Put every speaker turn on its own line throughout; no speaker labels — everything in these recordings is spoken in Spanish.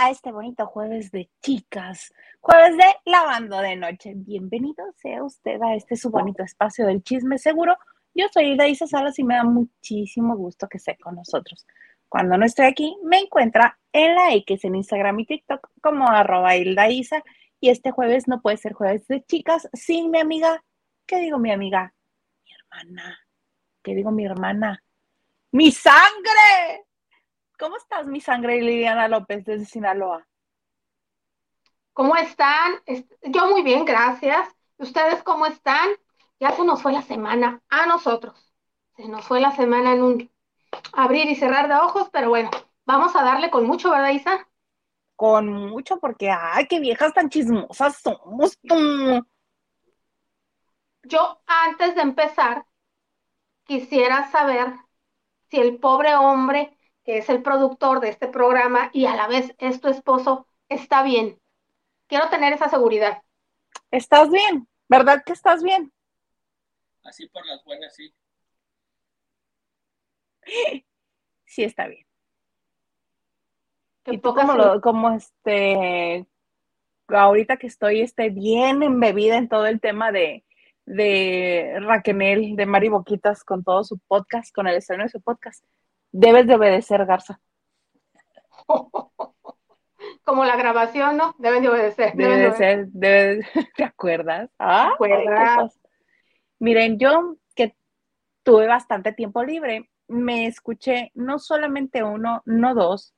A este bonito jueves de chicas, jueves de lavando de noche. Bienvenido sea usted a este su bonito espacio del chisme seguro. Yo soy Isa Salas y me da muchísimo gusto que esté con nosotros. Cuando no estoy aquí, me encuentra en la X en Instagram y TikTok como arroba Isa. Y este jueves no puede ser jueves de chicas sin mi amiga. ¿Qué digo mi amiga? Mi hermana. ¿Qué digo mi hermana? ¡Mi sangre! ¿Cómo estás, mi sangre, Liliana López, desde Sinaloa?
¿Cómo están? Yo muy bien, gracias. ¿Ustedes cómo están? Ya se nos fue la semana a nosotros. Se nos fue la semana en un abrir y cerrar de ojos, pero bueno, vamos a darle con mucho, ¿verdad, Isa?
Con mucho, porque, ay, qué viejas tan chismosas somos.
Yo, antes de empezar, quisiera saber si el pobre hombre que es el productor de este programa y a la vez es tu esposo, está bien. Quiero tener esa seguridad.
¿Estás bien? ¿Verdad que estás bien?
Así por las buenas, sí.
Sí, está bien. ¿Y tú como, como este, ahorita que estoy este, bien embebida en todo el tema de, de Raquel, de Mari Boquitas, con todo su podcast, con el estreno de su podcast, Debes de obedecer, Garza.
Como la grabación, ¿no? Deben de obedecer.
Deben de ser, debe, ¿te acuerdas?
Ah, ¿Acuerdas?
Miren, yo que tuve bastante tiempo libre, me escuché no solamente uno, no dos,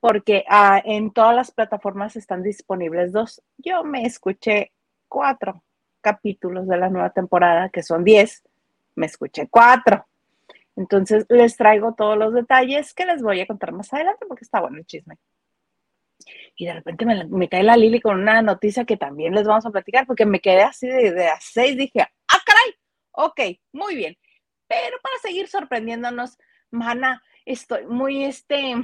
porque ah, en todas las plataformas están disponibles dos. Yo me escuché cuatro capítulos de la nueva temporada, que son diez. Me escuché cuatro. Entonces les traigo todos los detalles que les voy a contar más adelante porque está bueno el chisme. Y de repente me, cae la Lili con una noticia que también les vamos a platicar porque me quedé así de, de a seis, dije, ah, caray, ok, muy bien. Pero para seguir sorprendiéndonos, mana, estoy muy, este,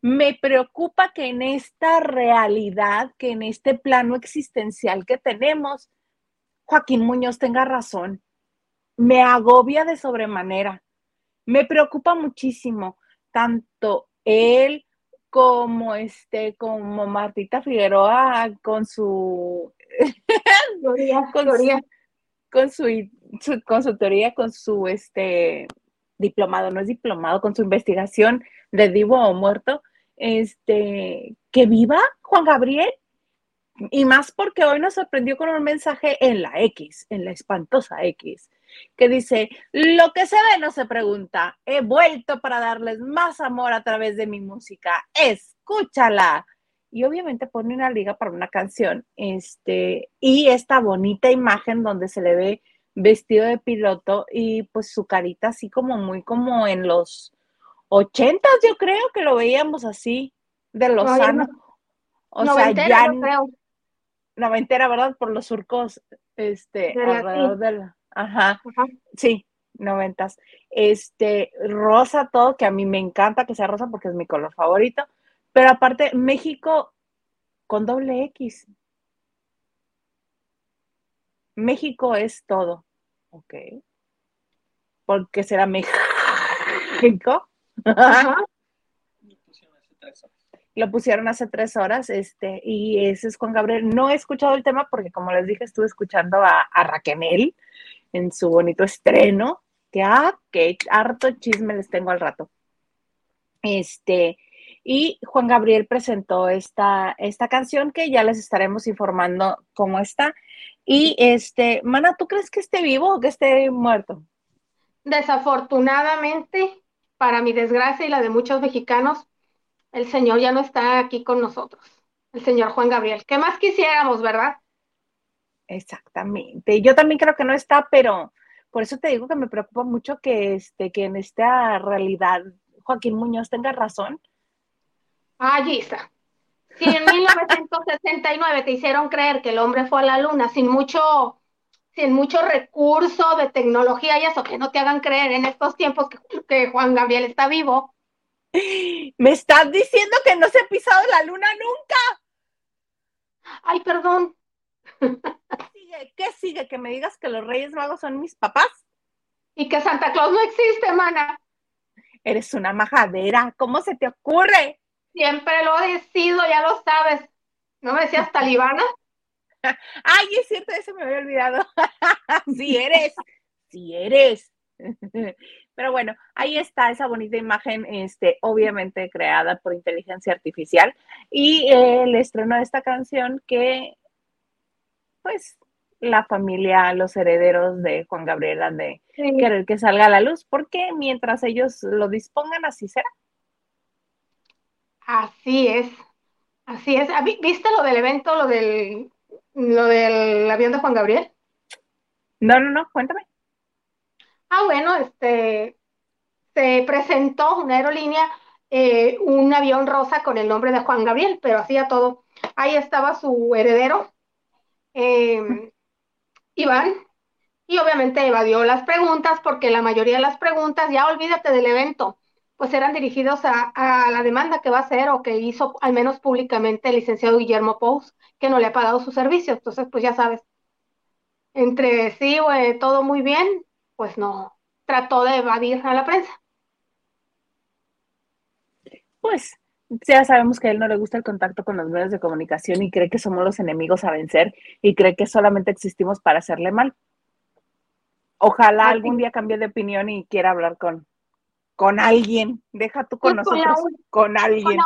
me preocupa que en esta realidad, que en este plano existencial que tenemos, Joaquín Muñoz tenga razón me agobia de sobremanera. Me preocupa muchísimo, tanto él como este, como Martita Figueroa con su
teoría, con,
Su, con su, teoría, con su este diplomado, no es diplomado, con su investigación de vivo o muerto, este, que viva Juan Gabriel, y más porque hoy nos sorprendió con un mensaje en la X, en la espantosa X, que dice, lo que se ve no se pregunta, he vuelto para darles más amor a través de mi música, escúchala. Y obviamente pone una liga para una canción, este, y esta bonita imagen donde se le ve vestido de piloto y pues su carita así como muy como en los ochentas, yo creo que lo veíamos así, de los años
O sea, ya no
noventera, ¿verdad? Por los surcos, este, alrededor de la, ajá, sí, noventas. Este, rosa todo, que a mí me encanta que sea rosa porque es mi color favorito, pero aparte, México con doble X. México es todo, ok. Porque será México. Ajá lo pusieron hace tres horas, este, y ese es Juan Gabriel. No he escuchado el tema porque, como les dije, estuve escuchando a, a Raquel en su bonito estreno, que, ah, que harto chisme les tengo al rato. Este, y Juan Gabriel presentó esta, esta canción que ya les estaremos informando cómo está. Y este, Mana, ¿tú crees que esté vivo o que esté muerto?
Desafortunadamente, para mi desgracia y la de muchos mexicanos, el Señor ya no está aquí con nosotros, el Señor Juan Gabriel. ¿Qué más quisiéramos, verdad?
Exactamente. Yo también creo que no está, pero por eso te digo que me preocupa mucho que, este, que en esta realidad Joaquín Muñoz tenga razón.
Ay, Isa. Si en 1969 te hicieron creer que el hombre fue a la luna sin mucho, sin mucho recurso de tecnología y eso, que no te hagan creer en estos tiempos que Juan Gabriel está vivo,
¿Me estás diciendo que no se ha pisado la luna nunca?
Ay, perdón.
¿Qué sigue? ¿Que me digas que los Reyes Magos son mis papás?
Y que Santa Claus no existe, mana.
Eres una majadera, ¿cómo se te ocurre?
Siempre lo he sido, ya lo sabes. ¿No me decías talibana?
Ay, es cierto, eso me había olvidado. sí eres, sí eres. Pero bueno, ahí está esa bonita imagen, este, obviamente creada por inteligencia artificial y el estreno de esta canción que, pues, la familia, los herederos de Juan Gabriel han de querer que salga a la luz, porque mientras ellos lo dispongan, así será.
Así es, así es. ¿Viste lo del evento, lo del, lo del avión de Juan Gabriel?
No, no, no, cuéntame.
Ah, bueno, este, se presentó una aerolínea, eh, un avión rosa con el nombre de Juan Gabriel, pero hacía todo. Ahí estaba su heredero, em, Iván, y obviamente evadió las preguntas porque la mayoría de las preguntas, ya olvídate del evento, pues eran dirigidos a, la demanda que va a hacer o que hizo al menos públicamente el licenciado Guillermo Pous, que no le ha pagado su servicio. Entonces, pues ya sabes, entre sí, todo muy bien, pues no, trató de evadir a la prensa.
Pues ya sabemos que a él no le gusta el contacto con los medios de comunicación y cree que somos los enemigos a vencer y cree que solamente existimos para hacerle mal. Ojalá algún día cambie de opinión y quiera hablar con, con alguien. Deja tú con nosotros, con, alguien.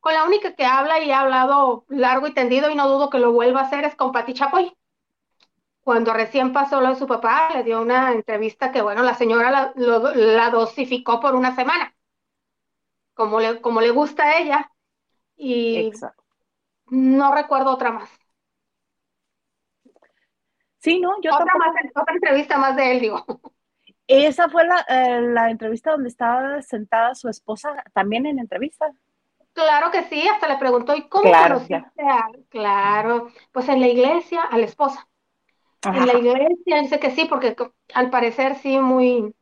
Con la, única que habla y ha hablado largo y tendido y no dudo que lo vuelva a hacer es con Pati Chapoy cuando recién pasó lo de su papá, le dio una entrevista que, bueno, la señora la, la dosificó por una semana, como le, como le gusta a ella, y no recuerdo otra más.
Sí, no, yo
otra, más, otra entrevista más de él, digo.
Esa fue la, eh, la entrevista donde estaba sentada su esposa también en entrevista.
Claro que sí, hasta le preguntó, ¿y cómo claro, conociste a...? Claro, pues en la iglesia, a la esposa. En la iglesia dice que sí, porque al parecer sí, muy,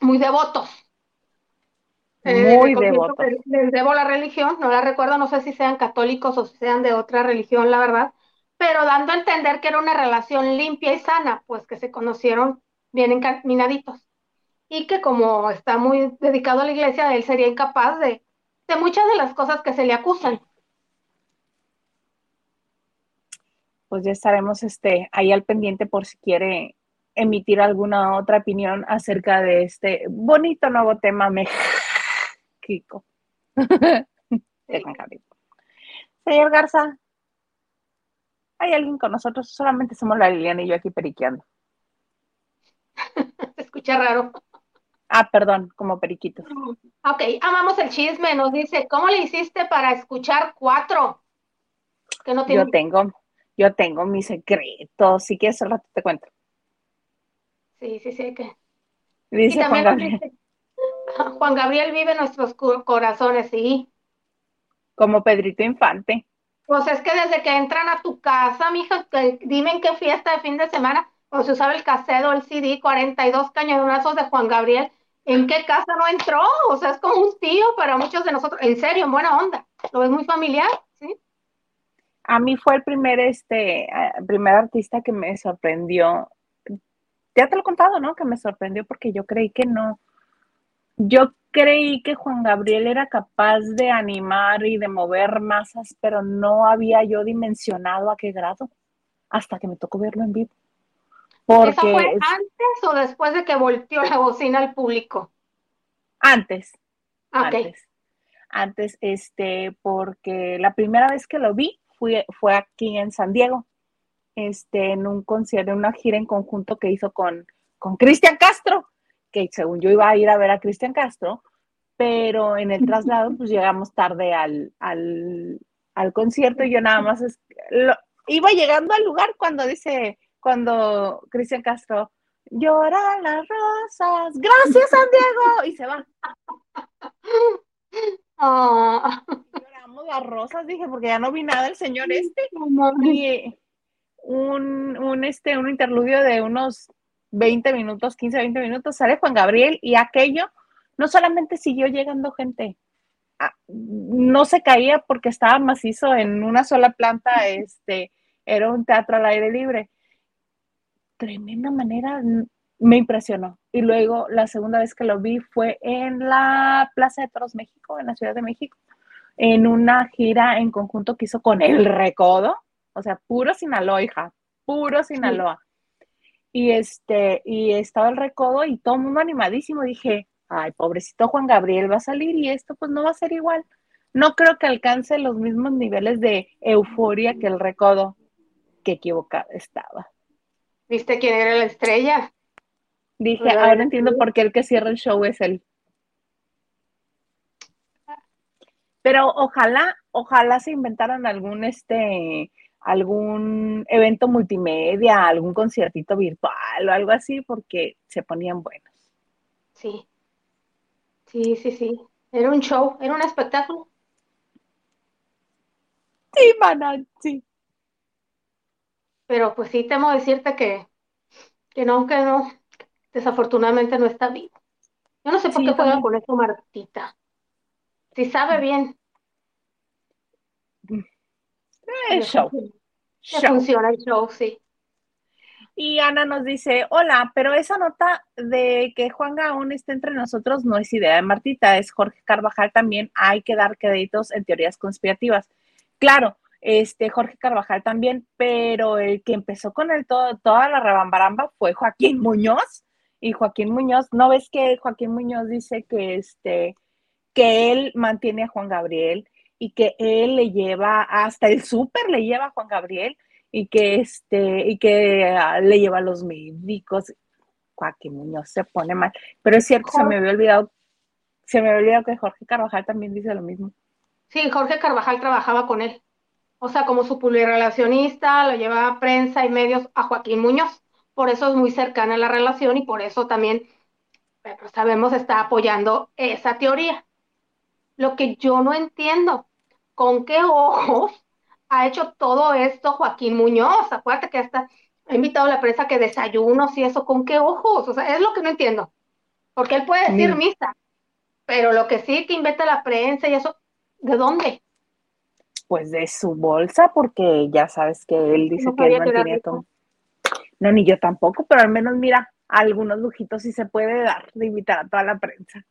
muy devotos.
Eh, muy devotos.
Les debo la religión, no la recuerdo, no sé si sean católicos o si sean de otra religión, la verdad, pero dando a entender que era una relación limpia y sana, pues que se conocieron bien encaminaditos. Y que como está muy dedicado a la iglesia, él sería incapaz de, de muchas de las cosas que se le acusan.
pues ya estaremos este, ahí al pendiente por si quiere emitir alguna otra opinión acerca de este bonito nuevo tema México. Señor Garza, ¿hay alguien con nosotros? Solamente somos la Liliana y yo aquí periqueando.
Se escucha raro.
Ah, perdón, como periquitos.
Ok, amamos el chisme. Nos dice, ¿cómo le hiciste para escuchar cuatro?
Que no tiene... Yo tengo, yo tengo mis secretos, si quieres al rato te cuento.
Sí, sí, sí, que.
Dice Juan Gabriel.
Juan Gabriel vive en nuestros corazones, sí.
Como Pedrito Infante.
Pues es que desde que entran a tu casa, mija, que dime en qué fiesta de fin de semana, o se usaba el casedo, el CD, 42 cañonazos de Juan Gabriel, ¿en qué casa no entró? O sea, es como un tío para muchos de nosotros, en serio, en buena onda. ¿Lo ves muy familiar? ¿Sí?
a mí fue el primer, este, primer artista que me sorprendió. Ya te lo he contado, ¿no? Que me sorprendió porque yo creí que no. Yo creí que Juan Gabriel era capaz de animar y de mover masas, pero no había yo dimensionado a qué grado hasta que me tocó verlo en vivo.
Porque ¿Eso fue antes o después de que volteó la bocina al público?
Antes. Antes. Antes, este, porque la primera vez que lo vi fue aquí en San Diego, este, en un concierto, en una gira en conjunto que hizo con, con Cristian Castro, que según yo iba a ir a ver a Cristian Castro, pero en el traslado pues llegamos tarde al, al, al concierto y yo nada más iba llegando al lugar cuando dice, cuando Cristian Castro, lloran las rosas, gracias San Diego, y se va.
Ah
las rosas, dije, porque ya no vi nada del señor este. Y un, un, este, un interludio de unos 20 minutos, 15, 20 minutos, sale Juan Gabriel y aquello no solamente siguió llegando gente, no se caía porque estaba macizo en una sola planta, este, era un teatro al aire libre. Tremenda manera, me impresionó. y luego la segunda vez que lo vi fue en la Plaza de Toros México, en la Ciudad de México, en una gira en conjunto que hizo con El Recodo, o sea, puro Sinaloa, hija, puro Sinaloa. Y este, y estaba el Recodo y todo el mundo animadísimo, dije, ay, pobrecito Juan Gabriel va a salir y esto pues no va a ser igual. No creo que alcance los mismos niveles de euforia que el Recodo, que equivocada estaba.
¿Viste quién era la estrella?
Dije, ahora entiendo por qué el que cierra el show es él. Pero ojalá, ojalá se inventaran algún este, algún evento multimedia, algún conciertito virtual o algo así, porque se ponían buenos.
Sí. Sí, sí, sí. Era un show, era un espectáculo.
Sí, mana, sí.
Pero pues sí, temo decirte que, que no, que no, desafortunadamente no está vivo. Yo no sé por qué juega con eso Martita. Si sabe bien.
El show.
funciona el show, sí.
Y Ana nos dice, hola, pero esa nota de que Juan Gaón esté entre nosotros no es idea de Martita, es Jorge Carvajal también, hay que dar créditos en teorías conspirativas. Claro, este Jorge Carvajal también, pero el que empezó con el todo, toda la rebambaramba fue Joaquín Muñoz, y Joaquín Muñoz, ¿no ves que Joaquín Muñoz dice que este que él mantiene a Juan Gabriel y que él le lleva hasta el súper le lleva a Juan Gabriel y que este y que ah, le lleva a los médicos. Joaquín Muñoz se pone mal, pero es cierto, se me había olvidado se me había olvidado que Jorge Carvajal también dice lo mismo.
Sí, Jorge Carvajal trabajaba con él. O sea, como su relacionista, lo llevaba a prensa y medios a Joaquín Muñoz por eso es muy cercana la relación y por eso también, sabemos, está apoyando esa teoría. Lo que yo no entiendo, ¿con qué ojos ha hecho todo esto Joaquín Muñoz? Acuérdate que hasta ha invitado a la prensa que desayunos y eso, ¿con qué ojos? O sea, es lo que no entiendo. Porque él puede decir misa, pero lo que sí que invita a la prensa y eso, ¿de dónde?
Pues de su bolsa, porque ya sabes que él dice que él mantiene todo. No, ni yo tampoco, pero al menos mira, algunos lujitos sí se puede dar de invitar a toda la prensa.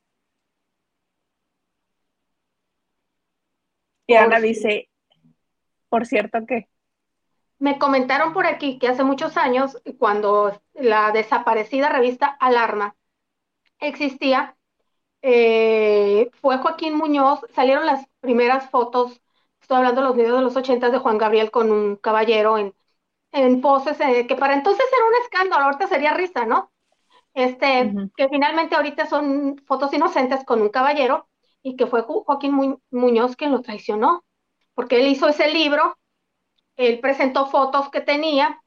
Y Ana dice, por cierto que...
Me comentaron por aquí que hace muchos años, cuando la desaparecida revista Alarma existía, eh, fue Joaquín Muñoz, salieron las primeras fotos, estoy hablando de los videos de los ochentas de Juan Gabriel con un caballero en, en poses eh, que para entonces era un escándalo, ahorita sería risa, ¿no? Este, que finalmente ahorita son fotos inocentes con un caballero y que fue Joaquín Muñoz quien lo traicionó, porque él hizo ese libro, él presentó fotos que tenía,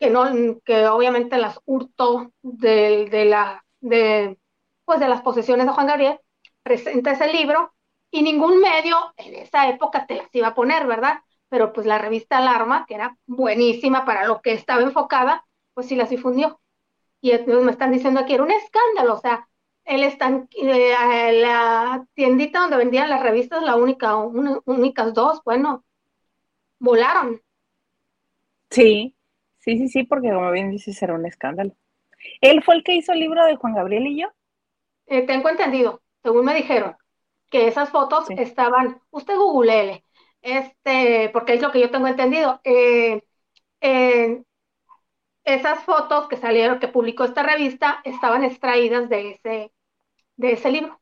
que no, que obviamente las hurtó de, de la, de, pues de las posesiones de Juan Gabriel, presenta ese libro y ningún medio en esa época te las iba a poner, ¿verdad? pero pues la revista Alarma, que era buenísima para lo que estaba enfocada, pues sí las difundió. Y me están diciendo aquí, era un escándalo, o sea, él está en la tiendita donde vendían las revistas, la única, únicas dos, bueno, volaron.
Sí, sí, sí, sí, porque como bien dices, era un escándalo. ¿Él fue el que hizo el libro de Juan Gabriel y yo?
Eh, tengo entendido, según me dijeron, que esas fotos estaban, usted googleele, este, porque es lo que yo tengo entendido. Eh, esas fotos que salieron, que publicó esta revista, estaban extraídas de ese, de ese libro.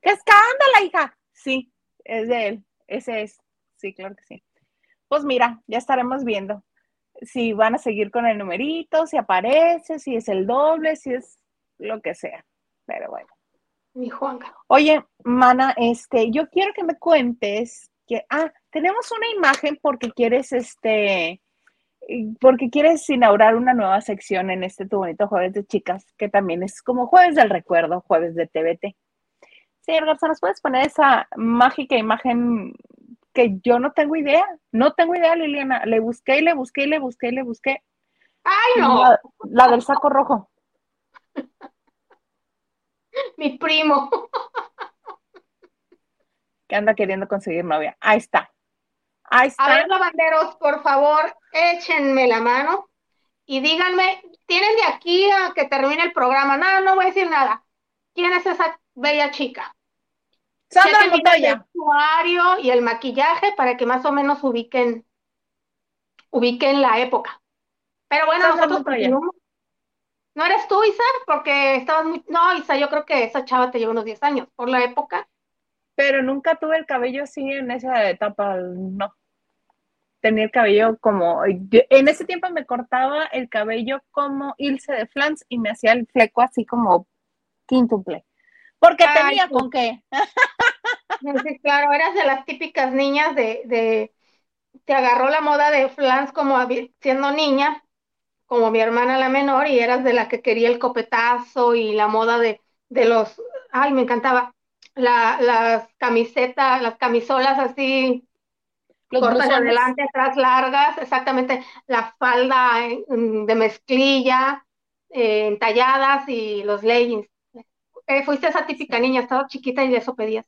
¡Qué escándalo, hija! Sí, es de él. Ese es. Sí, claro que sí. Pues mira, ya estaremos viendo si van a seguir con el numerito, si aparece, si es el doble, si es lo que sea. Pero bueno
mi Juanca.
Oye, Mana, este, yo quiero que me cuentes que, ah, tenemos una imagen porque quieres, este, porque quieres inaugurar una nueva sección en este tu bonito jueves de chicas, que también es como jueves del recuerdo, jueves de TVT. Sí, Garza, ¿nos puedes poner esa mágica imagen que yo no tengo idea? No tengo idea, Liliana. Le busqué y le busqué y le busqué y le busqué.
¡Ay, no!
la del saco rojo.
mi primo.
que anda queriendo conseguir novia. Ahí está. Ahí está.
A ver, lavanderos, por favor, échenme la mano. y díganme, tienen de aquí a que termine el programa, nada, no, voy a decir nada. ¿Quién es esa bella chica?
Sandra
Chequen
Montoya.
El vestuario y el maquillaje para que más o menos ubiquen, ubiquen la época. Pero bueno,
Sandra
nosotros continuamos. ¿No eres tú, Isa? Porque estabas muy... No, Isa, yo creo que esa chava te lleva unos 10 años por la época.
Pero nunca tuve el cabello así en esa etapa, no. Tenía el cabello como, en ese tiempo me cortaba el cabello como Ilse de Flans y me hacía el fleco así como quíntuple. Porque
Ay,
tenía con qué.
Sí, claro, eras de las típicas niñas de, de, te agarró la moda de flans como siendo niña, como mi hermana la menor, y eras de la que quería el copetazo y la moda de, de los, ay, me encantaba, la, las camisetas, las camisolas así,
Los
cortas adelante, atrás largas, exactamente, la falda mm, de mezclilla, eh, entalladas y los leggings. Eh, fuiste esa típica niña, estaba chiquita y de eso pedías.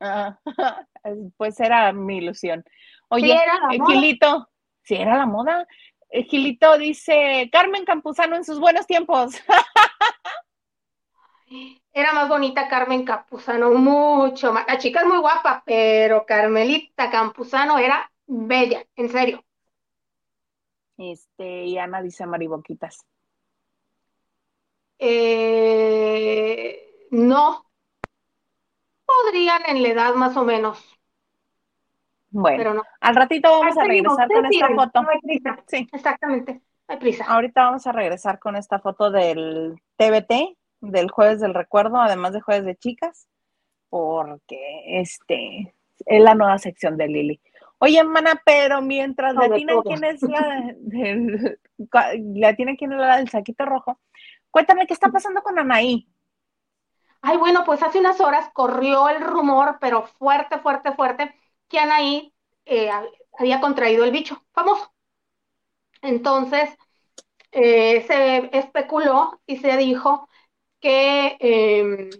Ah, pues era mi ilusión. Oye,
Sí, era la moda.
Gilito, si era la moda. Eh, Gilito dice, Carmen Campuzano en sus buenos tiempos.
Era más bonita Carmen Campuzano, mucho más. La chica es muy guapa, pero Carmelita Campuzano era bella, en serio.
Este, y Ana dice mariboquitas.
Eh, no. Podrían en la edad más o menos,
Bueno,
pero no.
al ratito vamos a
Ahí
regresar con esta foto.
No hay prisa.
Sí.
Exactamente, no hay prisa.
Ahorita vamos a regresar con esta foto del TBT, del jueves del recuerdo, además de jueves de chicas, porque este es la nueva sección de Lili. Oye, mana, pero mientras le atinan
todo.
quién es la le atinan quién es la del saquito rojo, cuéntame qué está pasando con Anaí.
Ay, bueno, pues hace unas horas corrió el rumor, pero fuerte, fuerte, fuerte, que Anaí eh, había contraído el bicho famoso. Entonces, eh, se especuló y se dijo que eh,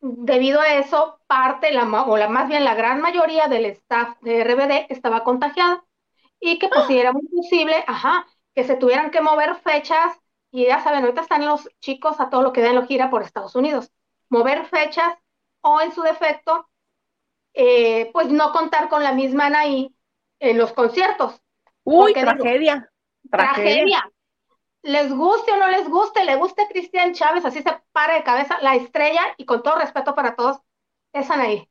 debido a eso, parte, la, o la, más bien la gran mayoría del staff de RBD estaba contagiada y que pues sí era muy posible, ajá, que se tuvieran que mover fechas y ya saben, ahorita están los chicos a todo lo que den lo gira por Estados Unidos, mover fechas o en su defecto, eh, pues no contar con la misma Anaí en los conciertos.
Uy,
digo,
tragedia, tragedia.
Les guste o no les guste, le guste Cristian Chávez, así se para de cabeza, la estrella, y con todo respeto para todos, es Anaí.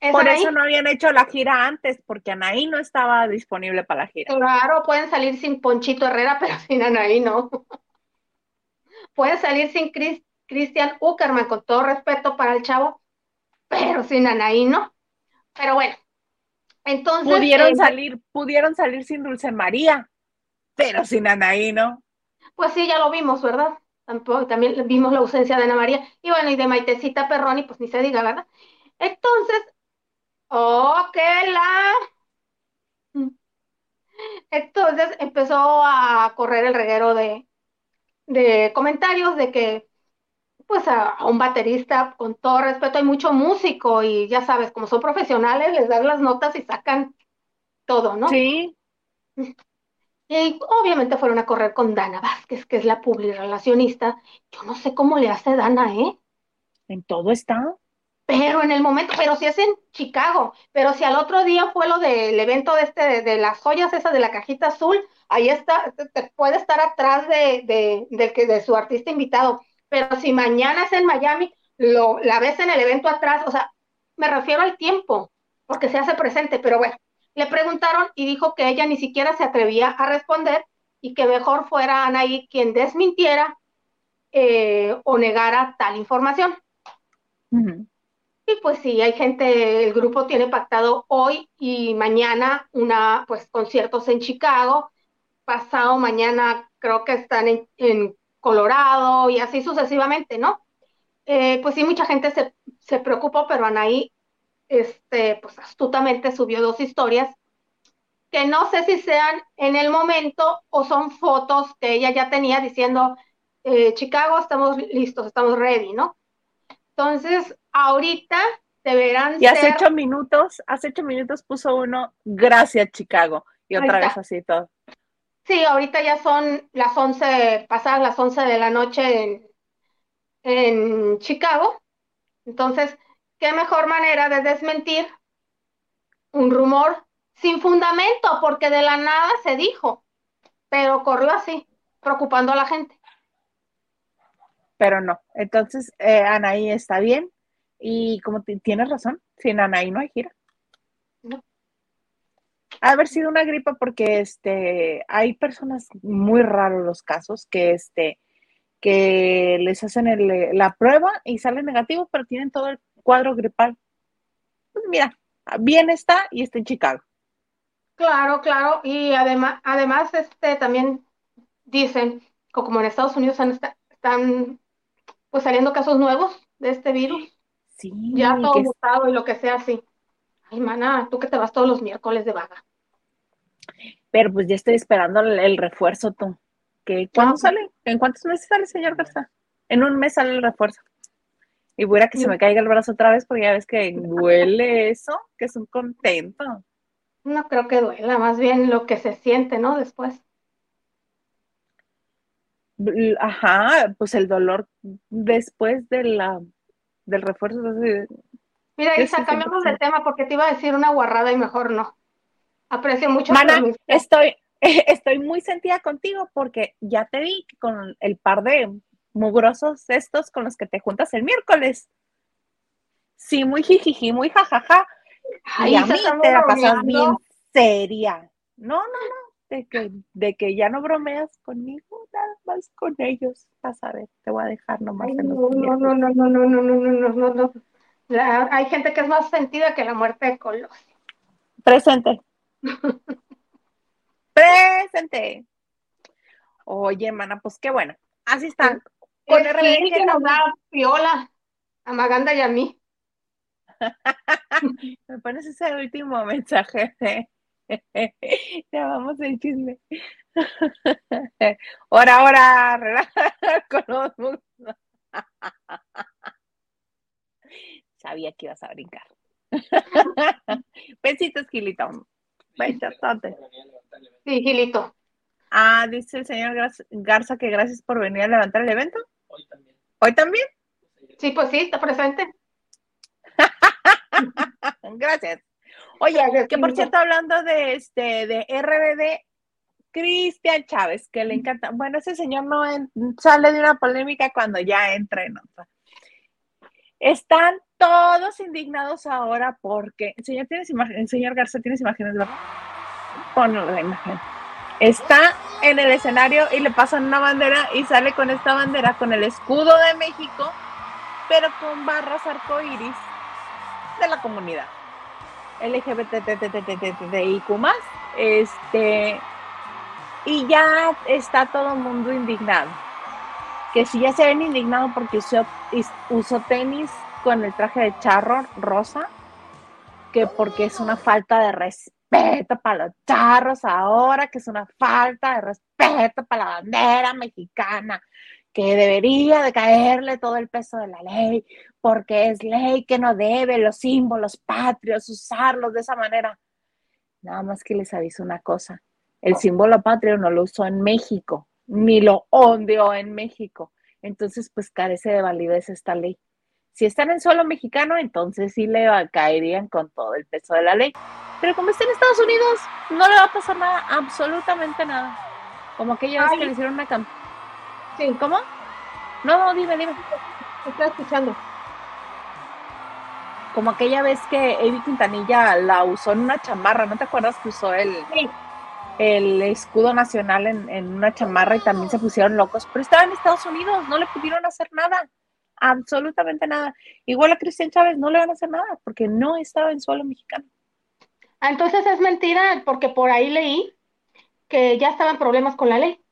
Es
Por
Anaí.
eso no habían hecho la gira antes, porque Anaí no estaba disponible para la gira.
Claro, pueden salir sin Ponchito Herrera, pero sin Anaí no. Pueden salir sin Cristian Uckerman, con todo respeto para el chavo, pero sin Anaí no. Pero bueno, entonces.
Pudieron
eh,
salir, pudieron salir sin Dulce María, pero sin Anaí, ¿no?
Pues sí, ya lo vimos, ¿verdad? Tampoco, también vimos la ausencia de Ana María. Y bueno, y de Maitecita Perroni, pues ni se diga, ¿verdad? Entonces, oh, que la. Entonces empezó a correr el reguero de, de comentarios de que, pues, a, a un baterista, con todo respeto, hay mucho músico y ya sabes, como son profesionales, les dan las notas y sacan todo, ¿no?
Sí,
Y obviamente fueron a correr con Dana Vázquez, que es la publirelacionista. Yo no sé cómo le hace Dana, ¿eh?
en todo está.
Pero en el momento, pero si es en Chicago, pero si al otro día fue lo del evento de este, de, de las joyas esa de la cajita azul, ahí está, te, te puede estar atrás de, de, de su artista invitado. Pero si mañana es en Miami, lo, la ves en el evento atrás, o sea, me refiero al tiempo, porque se hace presente, pero bueno, le preguntaron y dijo que ella ni siquiera se atrevía a responder y que mejor fuera Anaí quien desmintiera eh, o negara tal información. Y pues sí, hay gente, el grupo tiene pactado hoy y mañana una, pues conciertos en Chicago, pasado mañana creo que están en, en Colorado y así sucesivamente, ¿no? Eh, pues sí, mucha gente se, se preocupó, pero Anaí, este, pues astutamente subió dos historias que no sé si sean en el momento o son fotos que ella ya tenía diciendo, eh, Chicago, estamos listos, estamos ready, ¿no? Entonces, ahorita deberán
Y hace
ser,
ocho minutos, hace ocho minutos puso uno, gracias Chicago. Y otra vez así todo.
Sí, ahorita ya son las 11, pasadas las 11 de la noche en, en Chicago. Entonces, ¿qué mejor manera de desmentir un rumor sin fundamento? Porque de la nada se dijo, pero corrió así, preocupando a la gente.
Pero no. Entonces, eh, Anaí está bien. Y como tienes razón, sin Anaí no hay gira.
No.
Ha haber sido una gripa porque este, hay personas muy raros los casos que, este, que les hacen el- la prueba y sale negativo, pero tienen todo el cuadro gripal. Pues mira, bien está y está en Chicago.
Claro, claro. Y además, además este, también dicen que como en Estados Unidos han están pues saliendo casos nuevos de este virus,
Sí,
ya todo
que-
mutado y lo que sea así. Ay, mana, tú que te vas todos los miércoles de vaga.
pero pues ya estoy esperando el, el refuerzo tú. ¿Qué, ¿Cuándo sale? ¿En cuántos meses sale, señor Garza? En un mes sale el refuerzo. Y voy a que se me caiga el brazo otra vez porque ya ves que duele eso, que es un contento.
No creo que duela, más bien lo que se siente, ¿no? Después.
Ajá, pues el dolor después de la, del refuerzo. entonces,
Mira, Isa, cambiamos de
100%.
tema porque te iba a decir una guarrada y mejor no. Aprecio mucho
Mana, estoy, estoy muy sentida contigo porque ya te vi con el par de mugrosos estos con los que te juntas el miércoles. Sí, muy jijiji, muy jajaja.
Ay,
y a mí te la pasas bien
bromeando.
seria. No, no, no. De que, de que ya no bromeas conmigo, nada más con ellos. Vas a ver, te voy a dejar nomás
Ay,
en los
no, no, no, no, no, no, no, no, no, no, no. La- hay gente que es más sentida que la muerte de Colosio.
Presente. Presente. Oye, mana, pues qué bueno. Así están. Con
Gil
¿qué
que nos da piola a Maganda y a mí.
Me pones ese último mensaje. Ya vamos el chisme. Ahora, ahora, con. Sabía que ibas a brincar. Besitos, Gilito. Besotote.
Sí, Gilito.
Ah, dice el señor Gar- Garza que gracias por venir a levantar el evento.
Hoy también.
¿Hoy también?
Sí, pues sí, está presente.
Gracias. Oye,
Gracias,
que por cierto, hablando de este de RBD, Cristian Chávez, que le encanta. Bueno, ese señor no en- sale de una polémica cuando ya entra en otra. Están todos indignados ahora porque, señor, tienes imágenes, señor Garza, tienes imágenes, ¿verdad? Ponlo la imagen. Está en el escenario y le pasan una bandera y sale con esta bandera, con el escudo de México, pero con barras arcoíris de la comunidad. LGBTTTTTIQ más, este, y ya está todo el mundo indignado. Que si ya se ven indignados porque usó, usó tenis con el traje de charro rosa, que porque es una falta de respeto para los charros ahora, que es una falta de respeto para la bandera mexicana, que debería de caerle todo el peso de la ley, porque es ley que no debe los símbolos patrios usarlos de esa manera. Nada más que les aviso una cosa, el símbolo patrio no lo usó en México, ni lo ondeó en México. Entonces, pues carece de validez esta ley. Si están en suelo mexicano, entonces sí le caerían con todo el peso de la ley. Pero como está en Estados Unidos, no le va a pasar nada, absolutamente nada. Como aquella vez que le hicieron una campaña.
Sí,
¿Cómo? No, no, dime, dime.
estoy escuchando.
Como aquella vez que Eddie Quintanilla la usó en una chamarra, ¿no te acuerdas que usó el,
Sí.
el escudo nacional en, en una chamarra y también se pusieron locos? Pero estaba en Estados Unidos, no le pudieron hacer nada, absolutamente nada. Igual a Cristian Chávez no le van a hacer nada porque no estaba en suelo mexicano.
Ah, entonces es mentira, porque por ahí leí que ya estaban problemas con la ley.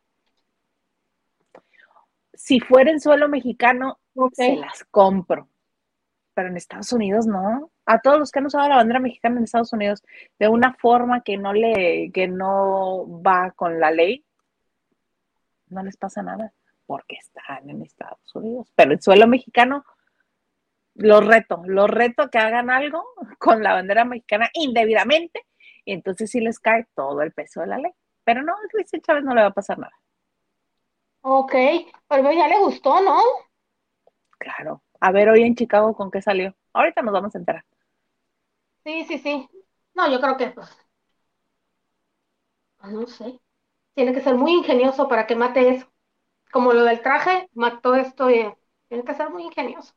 Si fuera en suelo mexicano, se las compro. Pero en Estados Unidos no. A todos los que han usado la bandera mexicana en Estados Unidos de una forma que no le, que no va con la ley, no les pasa nada porque están en Estados Unidos. Pero en suelo mexicano, los reto, los reto que hagan algo con la bandera mexicana indebidamente y entonces sí les cae todo el peso de la ley. Pero no, a Cristian Chávez no le va a pasar nada.
Ok, pero ya le gustó, ¿no?
Claro. A ver, hoy en Chicago, ¿con qué salió? Ahorita nos vamos a enterar.
Sí, sí, sí. No, yo creo que, pues, no sé. Tiene que ser muy ingenioso para que mate eso. Como lo del traje, mató esto y tiene que ser muy ingenioso.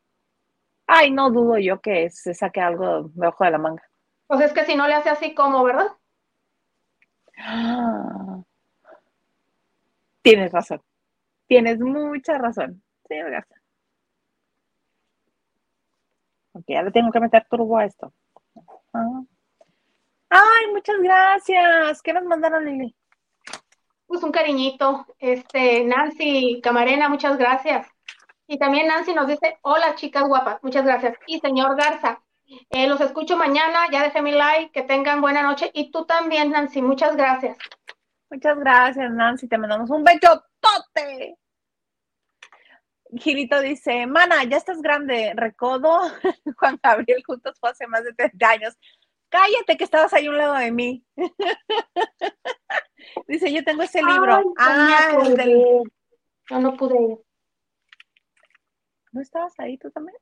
Ay, no dudo yo que se saque algo de ojo de la manga.
Pues es que si no le hace así como, ¿verdad?
Ah. Tienes razón. Tienes mucha razón. Sí, gracias. Ok, ya le tengo que meter turbo a esto. Ah. Ay, muchas gracias. ¿Qué nos mandaron, Lili?
Pues un cariñito. Este, Nancy Camarena, muchas gracias. Y también Nancy nos dice, hola chicas guapas, muchas gracias. Y señor Garza, eh, los escucho mañana, ya dejé mi like, que tengan buena noche. Y tú también, Nancy, muchas gracias.
Muchas gracias, Nancy, te mandamos un bechotote. Gilito dice, mana, ya estás grande, recodo, Juan Gabriel juntos fue hace más de 30 años. Cállate que estabas ahí a un lado de mí. dice, yo tengo ese libro. ah,
el del... Yo no pude ir.
¿No estabas ahí tú también?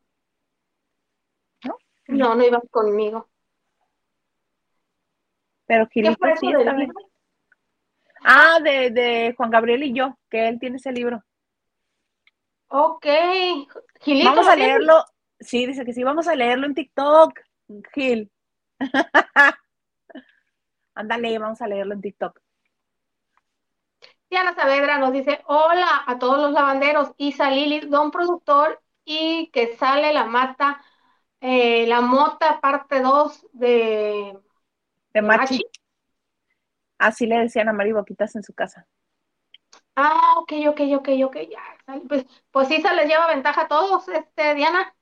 ¿No? No, no ibas conmigo.
Pero Gilito sí está bien. Ah, de, de Juan Gabriel y yo, que él tiene ese libro.
Ok.
Gilito, vamos a leerlo. Sí, dice que sí, vamos a leerlo en TikTok, Gil. Ándale, vamos a leerlo en TikTok.
Diana Saavedra nos dice, hola a todos los lavanderos, Isa Lili, don productor, y que sale la mata, eh, la mota parte 2 de,
de Machi. Así le decían a Mari Boquitas en su casa.
Ah, ok, ok, ok, ok, ya. Pues, pues se les lleva ventaja a todos, este, Diana.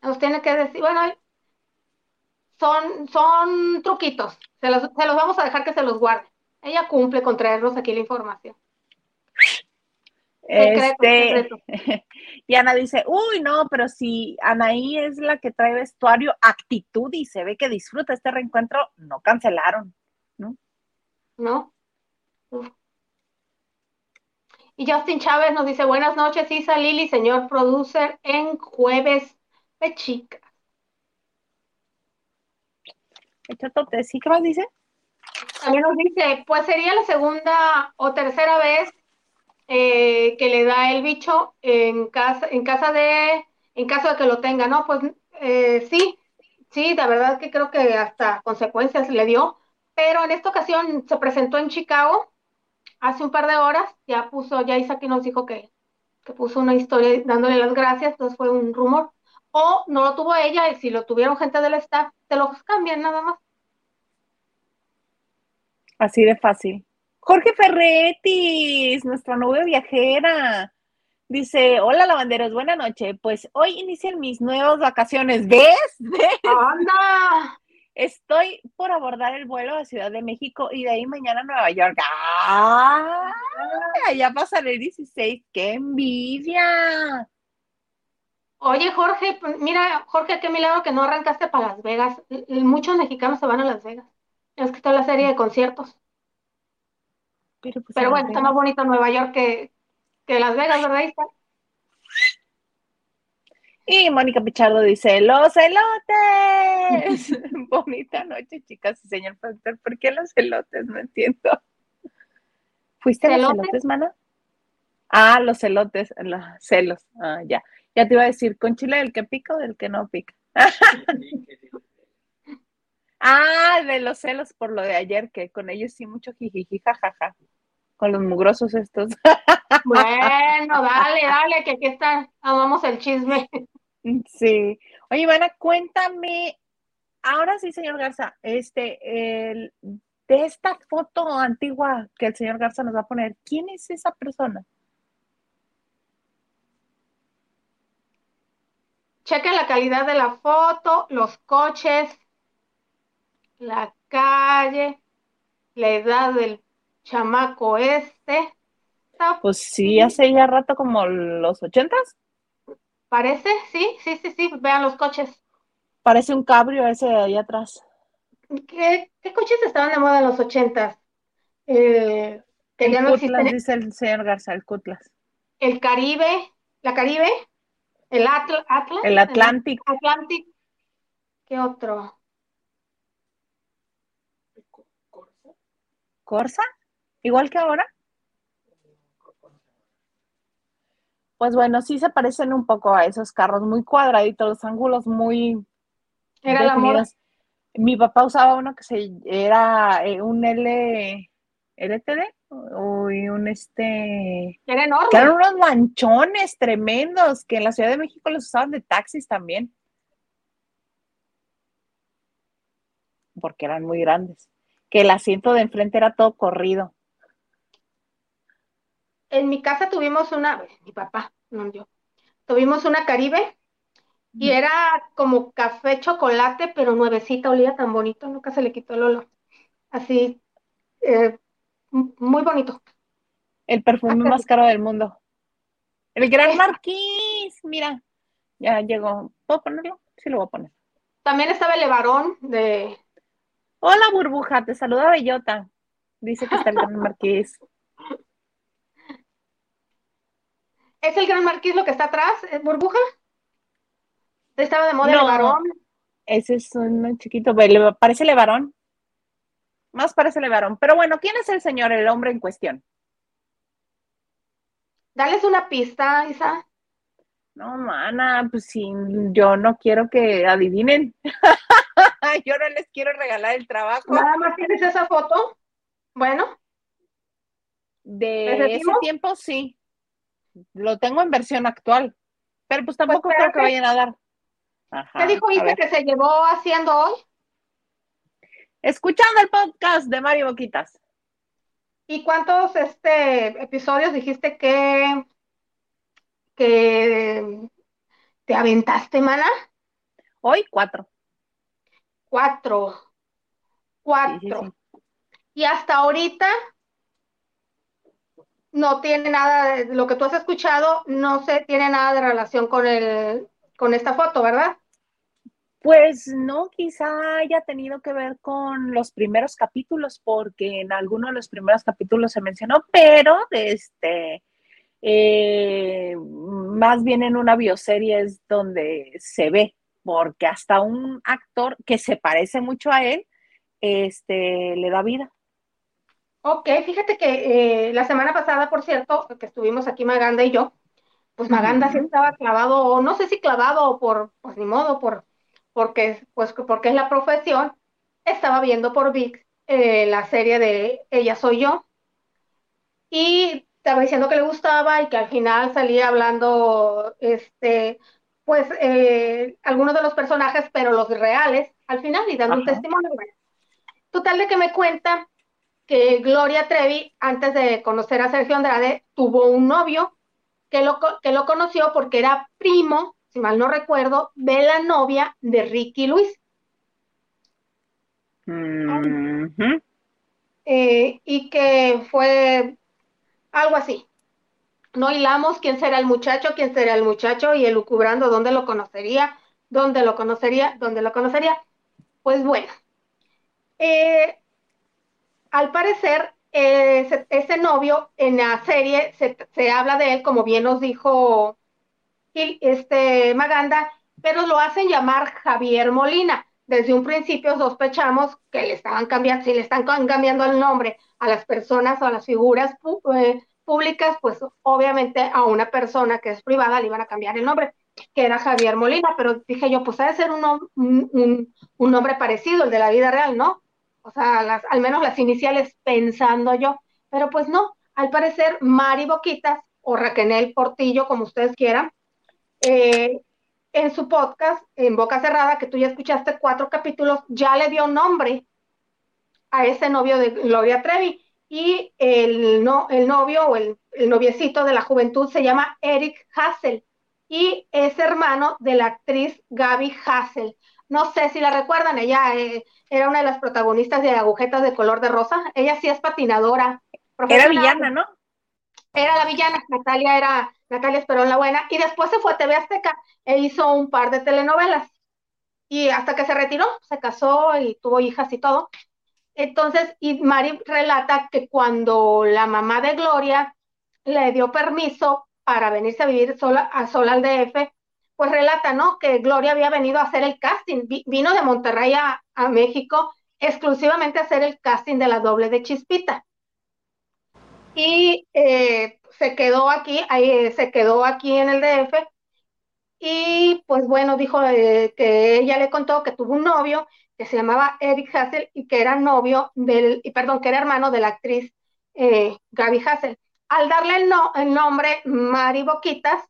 Nos tiene que decir, bueno, son, son truquitos. Se los, se los vamos a dejar que se los guarde. Ella cumple con traernos aquí la información.
Este, y Ana dice, uy, no, pero si Anaí es la que trae vestuario, actitud y se ve que disfruta este reencuentro, no cancelaron, ¿no?
No. Y Justin Chávez nos dice, buenas noches, Isa Lili, señor producer, en jueves de chicas.
¿Sí qué más dice?
También nos dice, pues sería la segunda o tercera vez eh, que le da el bicho en casa, en casa de, en caso de que lo tenga, ¿no? Pues eh, sí, sí, la verdad que creo que hasta consecuencias le dio, pero en esta ocasión se presentó en Chicago hace un par de horas, ya puso, ya Isaac nos dijo que, que puso una historia dándole las gracias, entonces fue un rumor, o no lo tuvo ella, y si lo tuvieron gente del staff, te los cambian nada más.
Así de fácil. Jorge Ferretis, nuestra nube viajera. Dice, hola lavanderos, buena noche. Pues hoy inician mis nuevas vacaciones. ¿Ves? ¿Ves?
¡Anda!
Estoy por abordar el vuelo a Ciudad de México y de ahí mañana a Nueva York. ¡Ah! Ya pasaré el 16. ¡Qué envidia!
Oye, Jorge, pues, mira, Jorge, qué milagro que no arrancaste para Las Vegas. Muchos mexicanos se van a Las Vegas. Es que está la serie de conciertos. Pero, pues, bueno, está más bonito Nueva York que, que Las Vegas, ¿verdad?
Y Mónica Pichardo dice, los elotes. Bonita noche, chicas y señor pastor. ¿Por qué los elotes? No entiendo. ¿Fuiste a los elotes, mana? Ah, los elotes, los celos. Ah, ya. Ya te iba a decir, ¿con chile del que pica o del que no pica? ah, de los celos por lo de ayer, que con ellos sí mucho jijiji, jajaja. Con los mugrosos estos.
bueno, dale, dale, que aquí está, amamos el chisme.
Sí. Oye, Ivana, cuéntame, ahora sí, señor Garza, este, el, de esta foto antigua que el señor Garza nos va a poner, ¿quién es esa persona?
Chequen la calidad de la foto, los coches, la calle, la edad del chamaco este.
Pues sí, hace ya rato como los ochentas.
Parece, sí, sí, sí, sí, vean los coches.
Parece un cabrio ese de ahí atrás.
¿Qué, qué coches estaban de moda en los ochentas? eh, que
El
ya no
Cutlas,
existen.
dice el señor Garza, el Cutlas.
El Caribe, la Caribe, el Atl- Atlas,
El Atlantic.
Atlantic, ¿qué otro?
Corsa, igual que ahora. Pues bueno, sí se parecen un poco a esos carros, muy cuadraditos, los ángulos muy
Era la
definidos. Mi papá usaba uno que se era eh, un L LTD o y un este
Era enorme.
que eran unos manchones tremendos que en la Ciudad de México los usaban de taxis también. Porque eran muy grandes. Que el asiento de enfrente era todo corrido.
En mi casa tuvimos una, mi papá, no yo, tuvimos una Caribe y era como café chocolate, pero nuevecita, olía tan bonito, nunca se le quitó el olor. Así, eh, muy bonito.
El perfume más caro del mundo. El Gran Marquís, mira, ya llegó. ¿Puedo ponerlo? Sí, lo voy a poner.
También estaba el Levarón de,
Hola, burbuja, te saluda Bellota. Dice que está el Gran Marquís.
¿es el Gran Marquís lo que está atrás, eh, burbuja? Estaba de moda el
No.
Levarón.
Ese es un chiquito, parece Levarón. Más parece Levarón. Pero bueno, ¿quién es el señor, el hombre en cuestión?
Dales una pista, Isa.
No, mana, pues sí, yo no quiero que adivinen. yo no les quiero regalar el trabajo
Nada más tienes esa foto. Bueno,
de ese tiempo, sí. Lo tengo en versión actual, pero pues tampoco creo que vayan a dar. Ajá,
¿qué dijo Isa que se llevó haciendo hoy?
Escuchando el podcast de Mario Boquitas.
¿Y cuántos este, episodios dijiste que, que te aventaste, mana?
Hoy cuatro.
Cuatro.
Sí, sí,
Cuatro.
sí.
Y hasta ahorita no tiene nada, de lo que tú has escuchado, no se tiene nada de relación con el, con esta foto, ¿verdad?
Pues no, quizá haya tenido que ver con los primeros capítulos, porque en alguno de los primeros capítulos se mencionó, pero este, eh, más bien en una bioserie es donde se ve, porque hasta un actor que se parece mucho a él, este, le da vida.
Ok, fíjate que eh, la semana pasada, por cierto, que estuvimos aquí Maganda y yo, pues Maganda sí
Ujú.
estaba clavado, o no sé si clavado o por, pues ni modo, por, porque, pues, porque es la profesión, estaba viendo por VIX eh, la serie de Ella Soy Yo, y estaba diciendo que le gustaba y que al final salía hablando, este, pues, eh, algunos de los personajes, pero los reales, al final, y dando un testimonio. Total de que me cuenta que Gloria Trevi, antes de conocer a Sergio Andrade, tuvo un novio que lo, que lo conoció porque era primo, si mal no recuerdo, de la novia de Ricky Luis. Eh, y que fue algo así. No hilamos quién será el muchacho, quién será el muchacho y elucubrando dónde lo conocería, dónde lo conocería, dónde lo conocería. Pues bueno, eh, al parecer eh, ese, ese novio en la serie se, se habla de él, como bien nos dijo este Maganda, pero lo hacen llamar Javier Molina. Desde un principio sospechamos que le estaban cambiando, si le están cam- cambiando el nombre a las personas o a las figuras eh, públicas, pues obviamente a una persona que es privada le iban a cambiar el nombre, que era Javier Molina, pero dije yo, pues ha de ser un, nom- un, un- un nombre parecido, el de la vida real, ¿no? O sea, al menos las iniciales pensando yo, pero pues no, al parecer Mari Boquitas o Raquel Portillo, como ustedes quieran, eh, en su podcast, en Boca Cerrada, que tú ya escuchaste cuatro capítulos, ya le dio nombre a ese novio de Gloria Trevi. Y el, no, el novio o el, el noviecito de la juventud se llama Eric Hassel y es hermano de la actriz Gaby Hassel. No sé si la recuerdan, ella eh, era una de las protagonistas de Agujetas de color de rosa. Ella sí es patinadora.
Era villana, ¿no?
Era la villana, Natalia era, Natalia Esperón la buena, y después se fue a TV Azteca e hizo un par de telenovelas. Y hasta que se retiró, se casó y tuvo hijas y todo. Entonces, y Mari relata que cuando la mamá de Gloria le dio permiso para venirse a vivir sola, a sola al DF, pues relata, ¿no? Que Gloria había venido a hacer el casting, vino de Monterrey a, México exclusivamente a hacer el casting de la doble de Chispita. Y eh, se quedó aquí, ahí, se quedó aquí en el DF. Y pues bueno, dijo eh, que ella le contó que tuvo un novio que se llamaba Eric Hassel y que era novio del, y perdón, que era hermano de la actriz eh, Gaby Hassel. Al darle el, el nombre Mari Boquitas,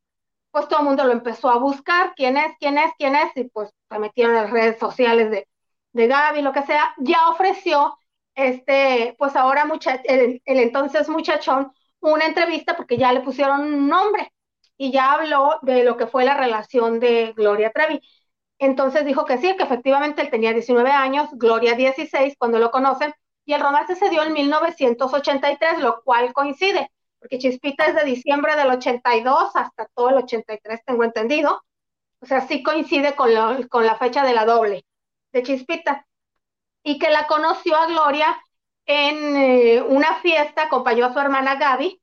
pues todo el mundo lo empezó a buscar, quién es, quién es, quién es, y pues se metieron en las redes sociales de, de Gaby, lo que sea, ya ofreció este, pues ahora mucha, el, entonces muchachón una entrevista porque ya le pusieron un nombre y ya habló de lo que fue la relación de Gloria Trevi. Entonces dijo que sí, que efectivamente él tenía 19 años, Gloria 16 cuando lo conocen, y el romance se dio en 1983, lo cual coincide, porque Chispita es de diciembre del 82 hasta todo el 83, tengo entendido. O sea, sí coincide con, con la fecha de la doble de Chispita. Y que la conoció a Gloria en eh, una fiesta, acompañó a su hermana Gaby,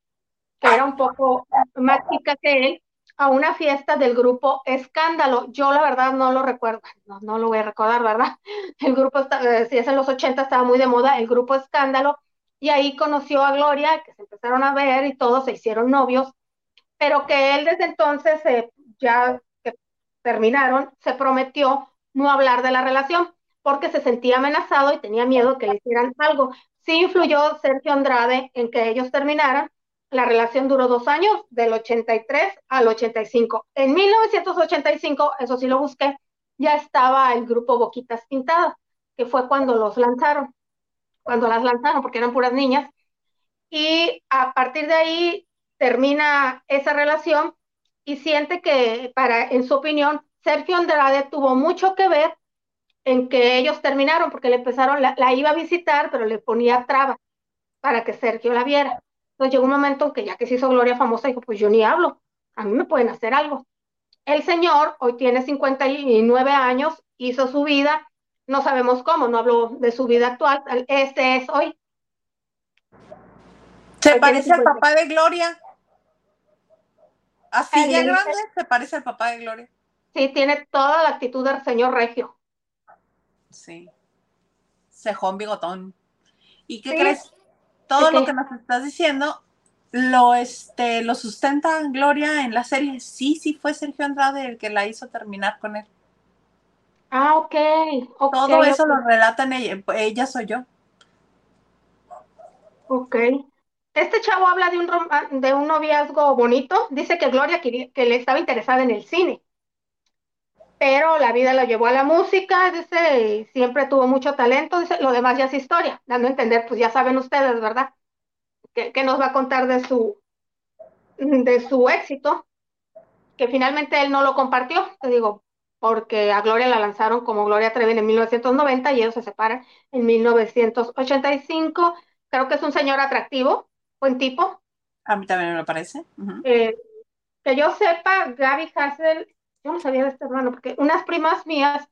que era un poco más chica que él, a una fiesta del grupo Escándalo. Yo la verdad no lo recuerdo, no, no lo voy a recordar, ¿verdad? El grupo, eh, si es en los 80, estaba muy de moda, el grupo Escándalo, y ahí conoció a Gloria, que se empezaron a ver y todos se hicieron novios, pero que él desde entonces, eh, ya terminaron, se prometió no hablar de la relación porque se sentía amenazado y tenía miedo que le hicieran algo. Sí influyó Sergio Andrade en que ellos terminaran, la relación duró dos años, del 83 al 85. En 1985, eso sí lo busqué, ya estaba el grupo Boquitas Pintadas, que fue cuando los lanzaron, cuando las lanzaron, porque eran puras niñas. Y a partir de ahí termina esa relación y siente que, para, en su opinión, Sergio Andrade tuvo mucho que ver en que ellos terminaron, porque le empezaron, la, la iba a visitar, pero le ponía traba para que Sergio la viera. Entonces llegó un momento en que ya que se hizo Gloria famosa, dijo, pues yo ni hablo, a mí me pueden hacer algo. El señor hoy tiene 59 años, hizo su vida, no sabemos cómo, no hablo de su vida actual, este es hoy.
¿Se parece al papá de Gloria? Así ya grande, se parece al papá de Gloria.
Sí, tiene toda la actitud del señor Regio.
Sí. Cejón bigotón. ¿Y qué crees? todo lo que nos estás diciendo lo, este, lo sustenta Gloria en la serie. Sí, sí fue Sergio Andrade el que la hizo terminar con él.
Ah, ok.
todo eso lo relatan ella, ella soy yo.
Ok. Este chavo habla de un, de un noviazgo bonito. Dice que Gloria que le estaba interesada en el cine. Pero la vida la llevó a la música, dice, siempre tuvo mucho talento, dice, lo demás ya es historia, dando a entender, pues ya saben ustedes, ¿verdad? Que, nos va a contar de su, de su éxito, que finalmente él no lo compartió, te digo, porque a Gloria la lanzaron como Gloria Trevi en 1990 y ellos se separan en 1985. Creo que es un señor atractivo, buen tipo.
A mí también me parece.
Eh, que yo sepa, Gaby Hassel yo no sabía de este hermano, porque unas primas mías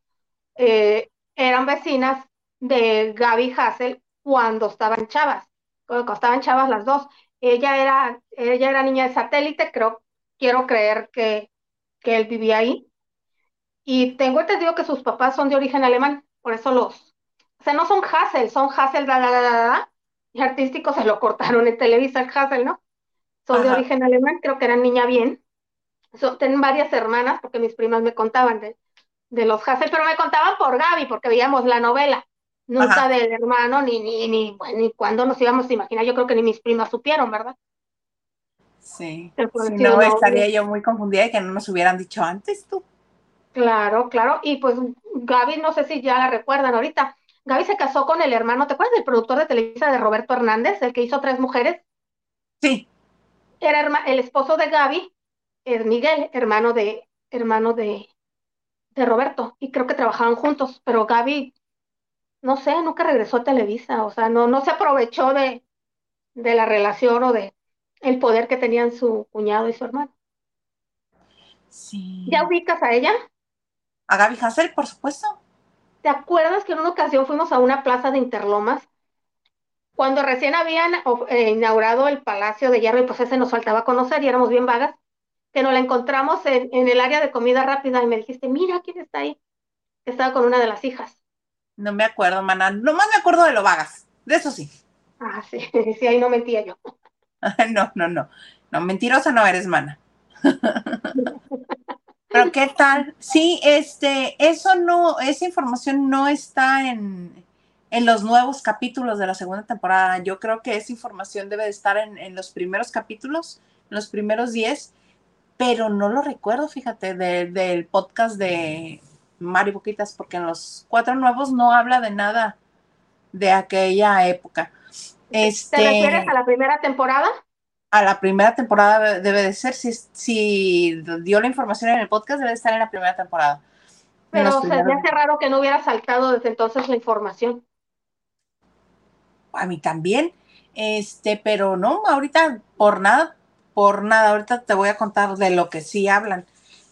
eh, eran vecinas de Gaby Hassel cuando estaban chavas, cuando estaban chavas las dos. Ella era, ella era niña de satélite, creo, quiero creer que, que él vivía ahí. Y tengo entendido que sus papás son de origen alemán, por eso los, o sea, no son Hassel, son Hassel, da, da, da, da, y artísticos se lo cortaron en Televisa el Hassel, ¿no? Son de origen alemán, creo que eran niña bien tienen varias hermanas, porque mis primas me contaban de, de los Hassel, pero me contaban por Gaby, porque veíamos la novela, nunca del hermano, ni, ni, ni, bueno, ni cuando nos íbamos a imaginar, yo creo que ni mis primas supieron, ¿verdad?
Sí, no, estaría yo muy confundida de que no nos hubieran dicho antes tú.
Claro, claro, y pues Gaby, no sé si ya la recuerdan ahorita, Gaby se casó con el hermano, ¿te acuerdas del productor de Televisa de Roberto Hernández, el que hizo Tres Mujeres?
Sí.
Era el esposo de Gaby, Miguel, hermano de, hermano de, de Roberto, y creo que trabajaban juntos, pero Gaby, no sé, nunca regresó a Televisa, o sea, no, no se aprovechó de, de la relación o de el poder que tenían su cuñado y su hermano.
Sí.
¿Ya ubicas a ella?
A Gaby Hassel, por supuesto.
¿Te acuerdas que en una ocasión fuimos a una plaza de Interlomas cuando recién habían eh, inaugurado el Palacio de Hierro y pues ese nos faltaba conocer y éramos bien vagas, que nos la encontramos en, en el área de comida rápida y me dijiste, mira quién está ahí. Estaba con una de las hijas.
No me acuerdo, mana. Nomás me acuerdo de lo vagas. De eso sí.
Ah, sí, sí, ahí no mentía yo.
no, no, no. No, mentirosa no eres, mana. Pero ¿qué tal? Sí, este, eso no, esa información no está en, en los nuevos capítulos de la segunda temporada. Yo creo que esa información debe de estar en, en los primeros capítulos, en los primeros 10, pero no lo recuerdo, fíjate, de, del podcast de Mario Boquitas, porque en los cuatro nuevos no habla de nada de aquella época. Este,
¿Te refieres a la primera temporada?
A la primera temporada debe de ser, si, si dio la información en el podcast, debe de estar en la primera temporada.
Pero se me hace raro que no hubiera saltado desde entonces la información.
A mí también, este, pero no, ahorita por nada, por nada, ahorita te voy a contar de lo que sí hablan.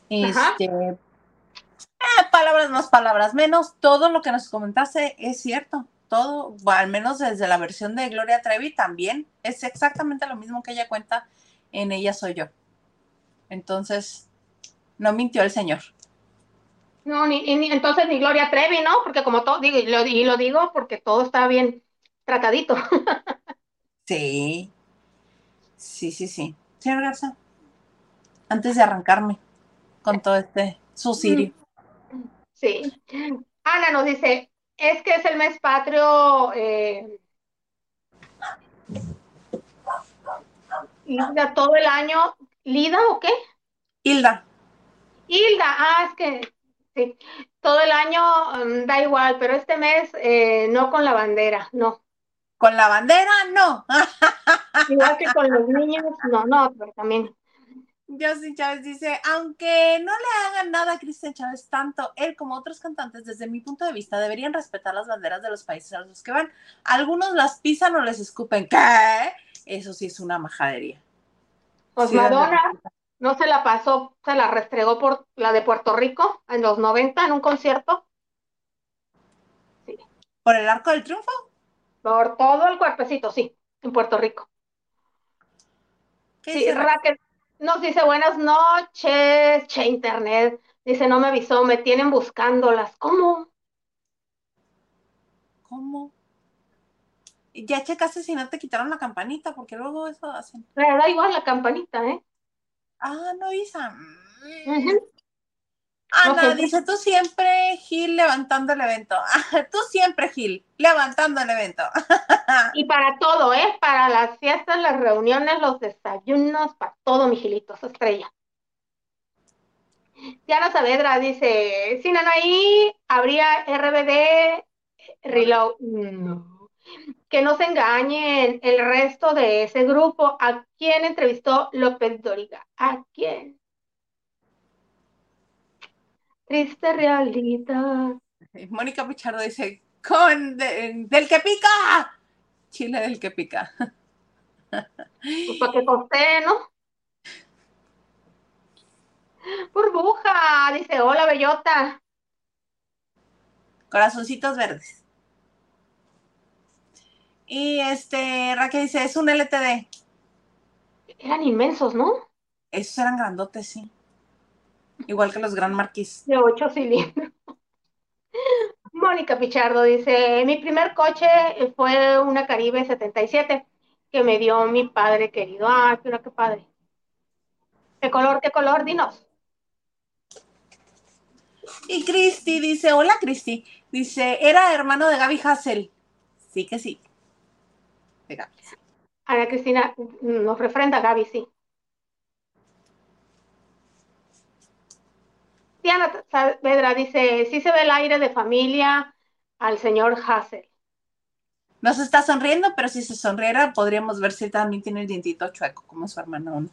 Este, eh, palabras más, palabras menos, todo lo que nos comentaste es cierto todo, al menos desde la versión de Gloria Trevi también, es exactamente lo mismo que ella cuenta en Ella Soy Yo. Entonces, no mintió el señor.
No, ni, ni entonces ni Gloria Trevi, ¿no? Porque como todo, digo, y lo, y lo digo porque todo está bien tratadito.
sí, sí, sí, sí. Señor Garza, antes de arrancarme con todo este suicidio.
Sí. Ana nos dice, es que es el mes patrio. Eh, Hilda, todo el año. ¿Lida o qué?
Hilda.
Hilda, ah, es que sí. Todo el año um, da igual, pero este mes eh, no con la bandera, no.
¿Con la bandera? No.
Igual que con los niños, no, no, pero también
Justin Chávez dice, aunque no le hagan nada a Cristian Chávez, tanto él como otros cantantes, desde mi punto de vista, deberían respetar las banderas de los países a los que van. Algunos las pisan o les escupen. ¿Qué? Eso sí es una majadería.
Pues Madonna no se la pasó, se la restregó por la de Puerto Rico en los 90 en un concierto.
Sí. ¿Por el Arco del Triunfo?
Por todo el cuerpecito, sí, en Puerto Rico. sí, Raquel, nos dice buenas noches, che internet. Dice, no me avisó, me tienen buscándolas. ¿Cómo?
¿Cómo? Ya checaste si no te quitaron la campanita, porque luego eso hacen.
Pero da igual la campanita, ¿eh?
Ah, no, Isa. Ana, dice, tú siempre, Gil, levantando el evento. tú siempre, Gil, levantando el evento.
y para todo, ¿eh? Para las fiestas, las reuniones, los desayunos, para todo, mi Gilito, estrella. Diana Saavedra dice, sin Anaí habría RBD Reload. No. Que no se engañen el resto de ese grupo. ¿A quién entrevistó López Doriga? ¿A quién? Triste realidad.
Mónica Pichardo dice, con del que pica. Chile del que pica.
Pues para que costé, ¿no? Burbuja, dice, hola bellota.
Corazoncitos verdes. Y este, Raquel dice, es un LTD.
Eran inmensos, ¿no?
Esos eran grandotes, sí. Igual que los Gran Marquis.
De ocho cilindros. Mónica Pichardo dice, mi primer coche fue una Caribe 77 que me dio mi padre querido. Ah, pero qué padre. ¿Qué color, qué color? Dinos.
Y Cristi dice, hola Cristi, dice, era hermano de Gaby Hassel. Sí que sí.
De Gaby. Ana Cristina nos refrenda Gaby, sí. Diana Saavedra dice, sí se ve el aire de familia al señor Hassel.
No se está sonriendo, pero si se sonriera podríamos ver si también tiene el dientito chueco, como su hermano.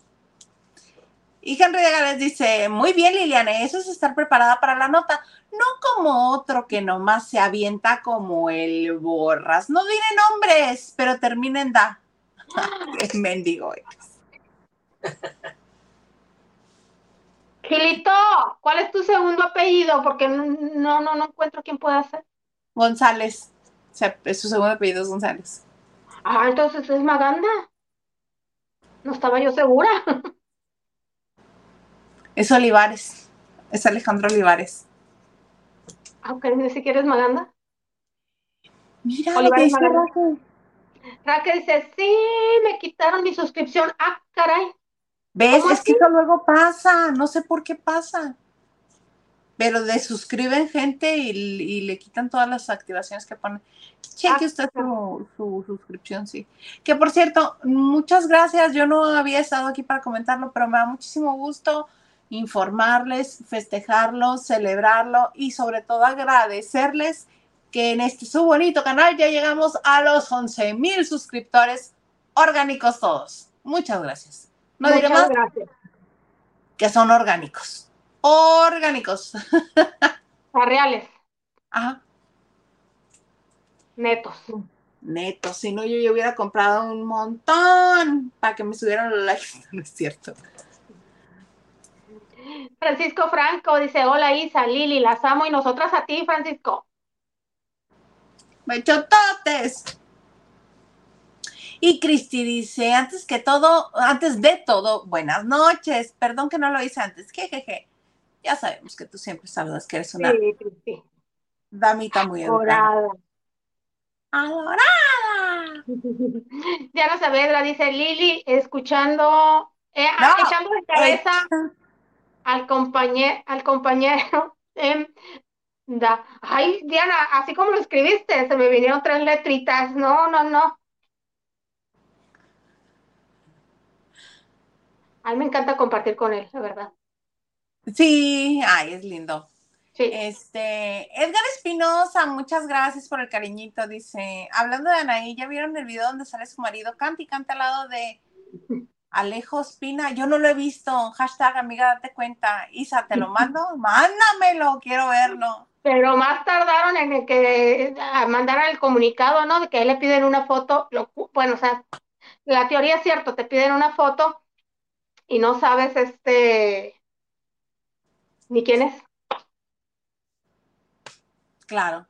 Y Henry de Gales dice, muy bien Liliana, eso es estar preparada para la nota, no como otro que nomás se avienta como el borras. No diré nombres, pero termina en da. Mendigo
Gilito, ¿cuál es tu segundo apellido? Porque no, no, no encuentro quién pueda ser.
González. O sea, su segundo apellido es González.
Ah, entonces es Maganda. No estaba yo segura.
Es Olivares. Es Alejandro Olivares.
Aunque ni siquiera es Maganda.
Mira lo que
Olivares
dice. Raquel
dice, sí, me quitaron mi suscripción. Ah, caray.
¿Ves?
¿Cómo
Es que eso luego pasa. No sé por qué pasa. Pero desuscriben gente y, y le quitan todas las activaciones que ponen. Cheque
Ah,
usted su, su suscripción, sí. Que por cierto, muchas gracias. Yo no había estado aquí para comentarlo, pero me da muchísimo gusto informarles, festejarlo, celebrarlo y sobre todo agradecerles que en este su bonito canal ya llegamos a los 11 mil suscriptores orgánicos todos. Muchas gracias. No diré
Muchas
más
gracias.
que son orgánicos. Orgánicos.
Reales,
Ajá.
netos.
Neto, si no yo, yo hubiera comprado un montón para que me subieran los likes. No es cierto.
Francisco Franco dice, hola Isa, Lili, las amo y nosotras a ti, Francisco.
Bechototes. Y Cristi dice, antes que todo, antes de todo, buenas noches. Perdón que no lo hice antes. Jejeje. Ya sabemos que tú siempre saludas que eres una
Sí, sí,
damita muy educada.
Dorada.
Adorada.
Diana Saavedra dice, Lili, escuchando, eh,
No,
echando de cabeza
Eh,
al compañero, al compañero. da. Ay, Diana, así como lo escribiste, se me vinieron tres letritas. No, no, no. A mí me encanta compartir con él, la verdad.
Sí, ay, es lindo.
Sí.
Este, Edgar Espinosa, muchas gracias por el cariñito. Dice, hablando de Anaí, ¿ya vieron el video donde sale su marido? Canta y canta al lado de Alejo Espina. Yo no lo he visto. Hashtag amiga, date cuenta. Isa, ¿te lo mando? Mándamelo, quiero verlo.
Pero más tardaron en el que a mandar el comunicado, ¿no? De que le piden una foto. Lo, bueno, o sea, la teoría es cierto, te piden una foto y no sabes este ni quién es.
Claro.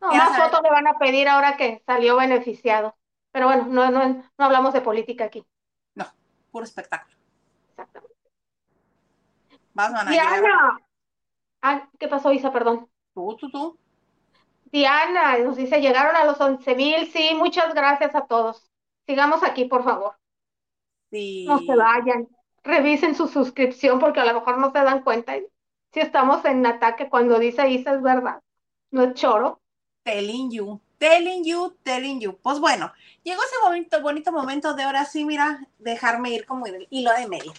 No, más fotos le van a pedir ahora que salió beneficiado. Pero bueno, no, no, no hablamos de política aquí.
No, puro espectáculo.
Exactamente.
Vas,
Diana. Ah, ¿qué pasó, Isa? Perdón.
Tú, tú, tú.
Diana nos dice, llegaron a los 11 mil. Sí, muchas gracias a todos. Sigamos aquí, por favor.
Sí.
No se vayan. Revisen su suscripción porque a lo mejor no se dan cuenta. Si estamos en ataque cuando dice Isa es verdad. No es choro.
Telling you, telling you, telling you. Pues bueno, llegó ese bonito, bonito momento de ahora sí, mira, dejarme ir como el hilo de medio.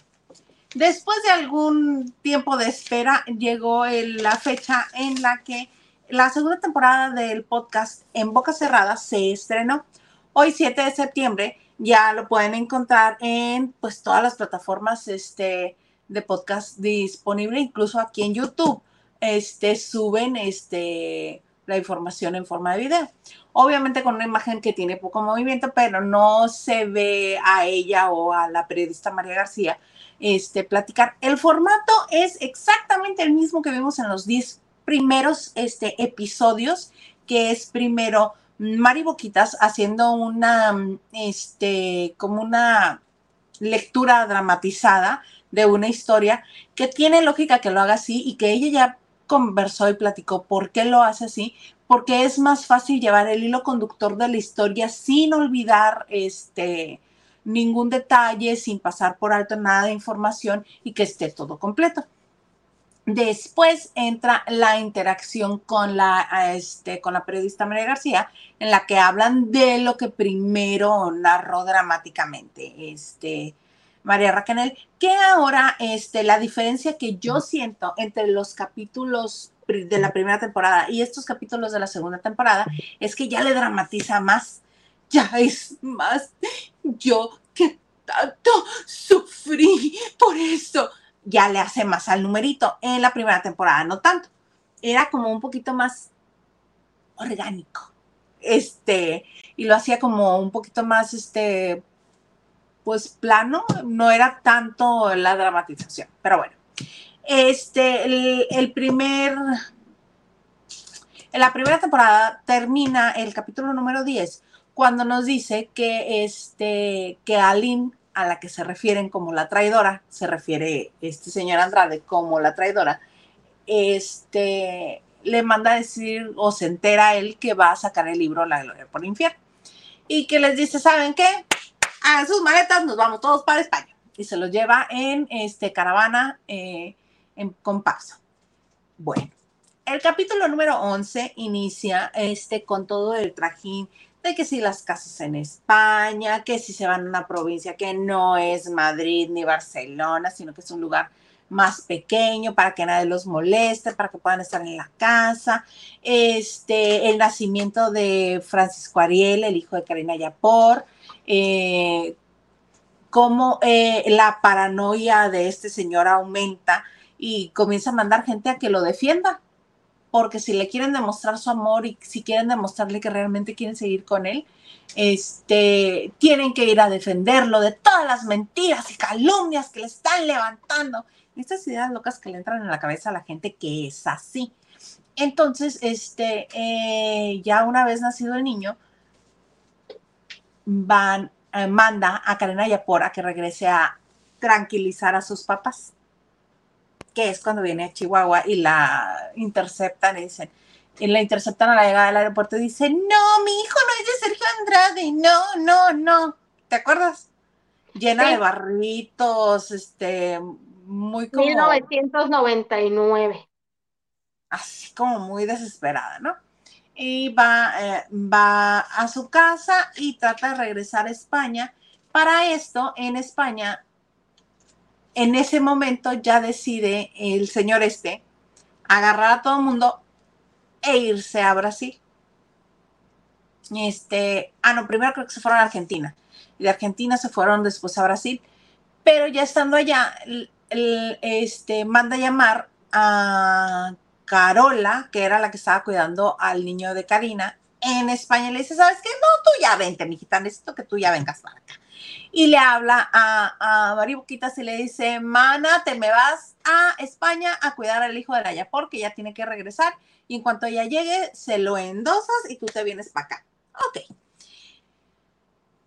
Después de algún tiempo de espera, llegó el- la fecha en la que la segunda temporada del podcast En Boca Cerrada se estrenó. Hoy, 7 de septiembre, ya lo pueden encontrar en pues todas las plataformas este, de podcast disponible, incluso aquí en YouTube. Este, suben este, la información en forma de video. Obviamente con una imagen que tiene poco movimiento, pero no se ve a ella o a la periodista María García este, platicar. El formato es exactamente el mismo que vimos en los 10 primeros este, episodios, que es primero Mari Boquitas haciendo una, este, como una lectura dramatizada de una historia que tiene lógica que lo haga así y que ella ya conversó y platicó por qué lo hace así, porque es más fácil llevar el hilo conductor de la historia sin olvidar este ningún detalle, sin pasar por alto nada de información y que esté todo completo. Después entra la interacción con la, este, con la periodista María García, en la que hablan de lo que primero narró dramáticamente este, María Raquel, que ahora este, la diferencia que yo siento entre los capítulos de la primera temporada y estos capítulos de la segunda temporada es que ya le dramatiza más, ya es más. Yo que tanto sufrí por eso ya le hace más al numerito. En la primera temporada no tanto. Era como un poquito más orgánico. Este, y lo hacía como un poquito más, este, pues plano. No era tanto la dramatización. Pero bueno. Este, el, el primer. En la primera temporada termina el capítulo número 10 cuando nos dice que, este, que Aline, a la que se refieren como la traidora, se refiere este señor Andrade como la traidora, este, le manda a decir o se entera él que va a sacar el libro La Gloria por el Infierno. Y que les dice, ¿saben qué? A sus maletas, nos vamos todos para España. Y se los lleva en este, caravana eh, en, con Bueno, el capítulo número 11 inicia este, con todo el trajín de que si las casas en España, que si se van a una provincia que no es Madrid ni Barcelona, sino que es un lugar más pequeño para que nadie los moleste, para que puedan estar en la casa. Este, el nacimiento de Francisco Ariel, el hijo de Karina Yapor, eh, cómo eh, la paranoia de este señor aumenta y comienza a mandar gente a que lo defienda, porque si le quieren demostrar su amor y si quieren demostrarle que realmente quieren seguir con él, este, tienen que ir a defenderlo de todas las mentiras y calumnias que le están levantando. Estas ideas locas que le entran en la cabeza a la gente que es así. Entonces, este, eh, ya una vez nacido el niño, van, eh, manda a Karen Yapora que regrese a tranquilizar a sus papás que es cuando viene a Chihuahua y la interceptan y dicen, y la interceptan a la llegada del aeropuerto y dicen, no, mi hijo no es de Sergio Andrade, no, no, no. ¿Te acuerdas? Llena de barritos, este, muy como...
1999.
Así como muy desesperada, ¿no? Y va, eh, va a su casa y trata de regresar a España. Para esto, en España en ese momento ya decide el señor este agarrar a todo el mundo e irse a Brasil. Este, ah, no, primero creo que se fueron a Argentina. Y de Argentina se fueron después a Brasil. Pero ya estando allá, este, manda llamar a Carola, que era la que estaba cuidando al niño de Karina, en España. Le dice, ¿sabes qué? No, tú ya vente, mijita, necesito que tú ya vengas para acá y le habla a, a Mari Boquitas y le dice, mana, te me vas a España a cuidar al hijo de la Yapor, que ya tiene que regresar, y en cuanto ella llegue, se lo endosas y tú te vienes para acá. Ok.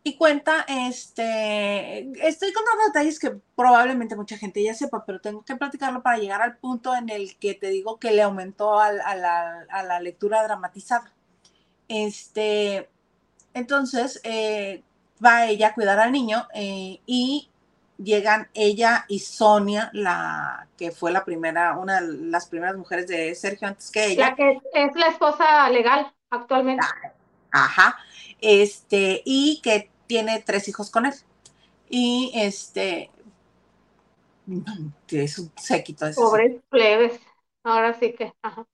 Y cuenta, este, estoy con unos detalles que probablemente mucha gente ya sepa, pero tengo que platicarlo para llegar al punto en el que te digo que le aumentó a, la, a la, lectura dramatizada. Este, entonces, eh, va ella a cuidar al niño eh, y llegan ella y Sonia, la que fue la primera, una de las primeras mujeres de Sergio antes que ella.
La que es la esposa legal actualmente.
Ajá. Este, y que tiene tres hijos con él. Y este, es un séquito.
Pobres plebes. Ahora sí que, ajá.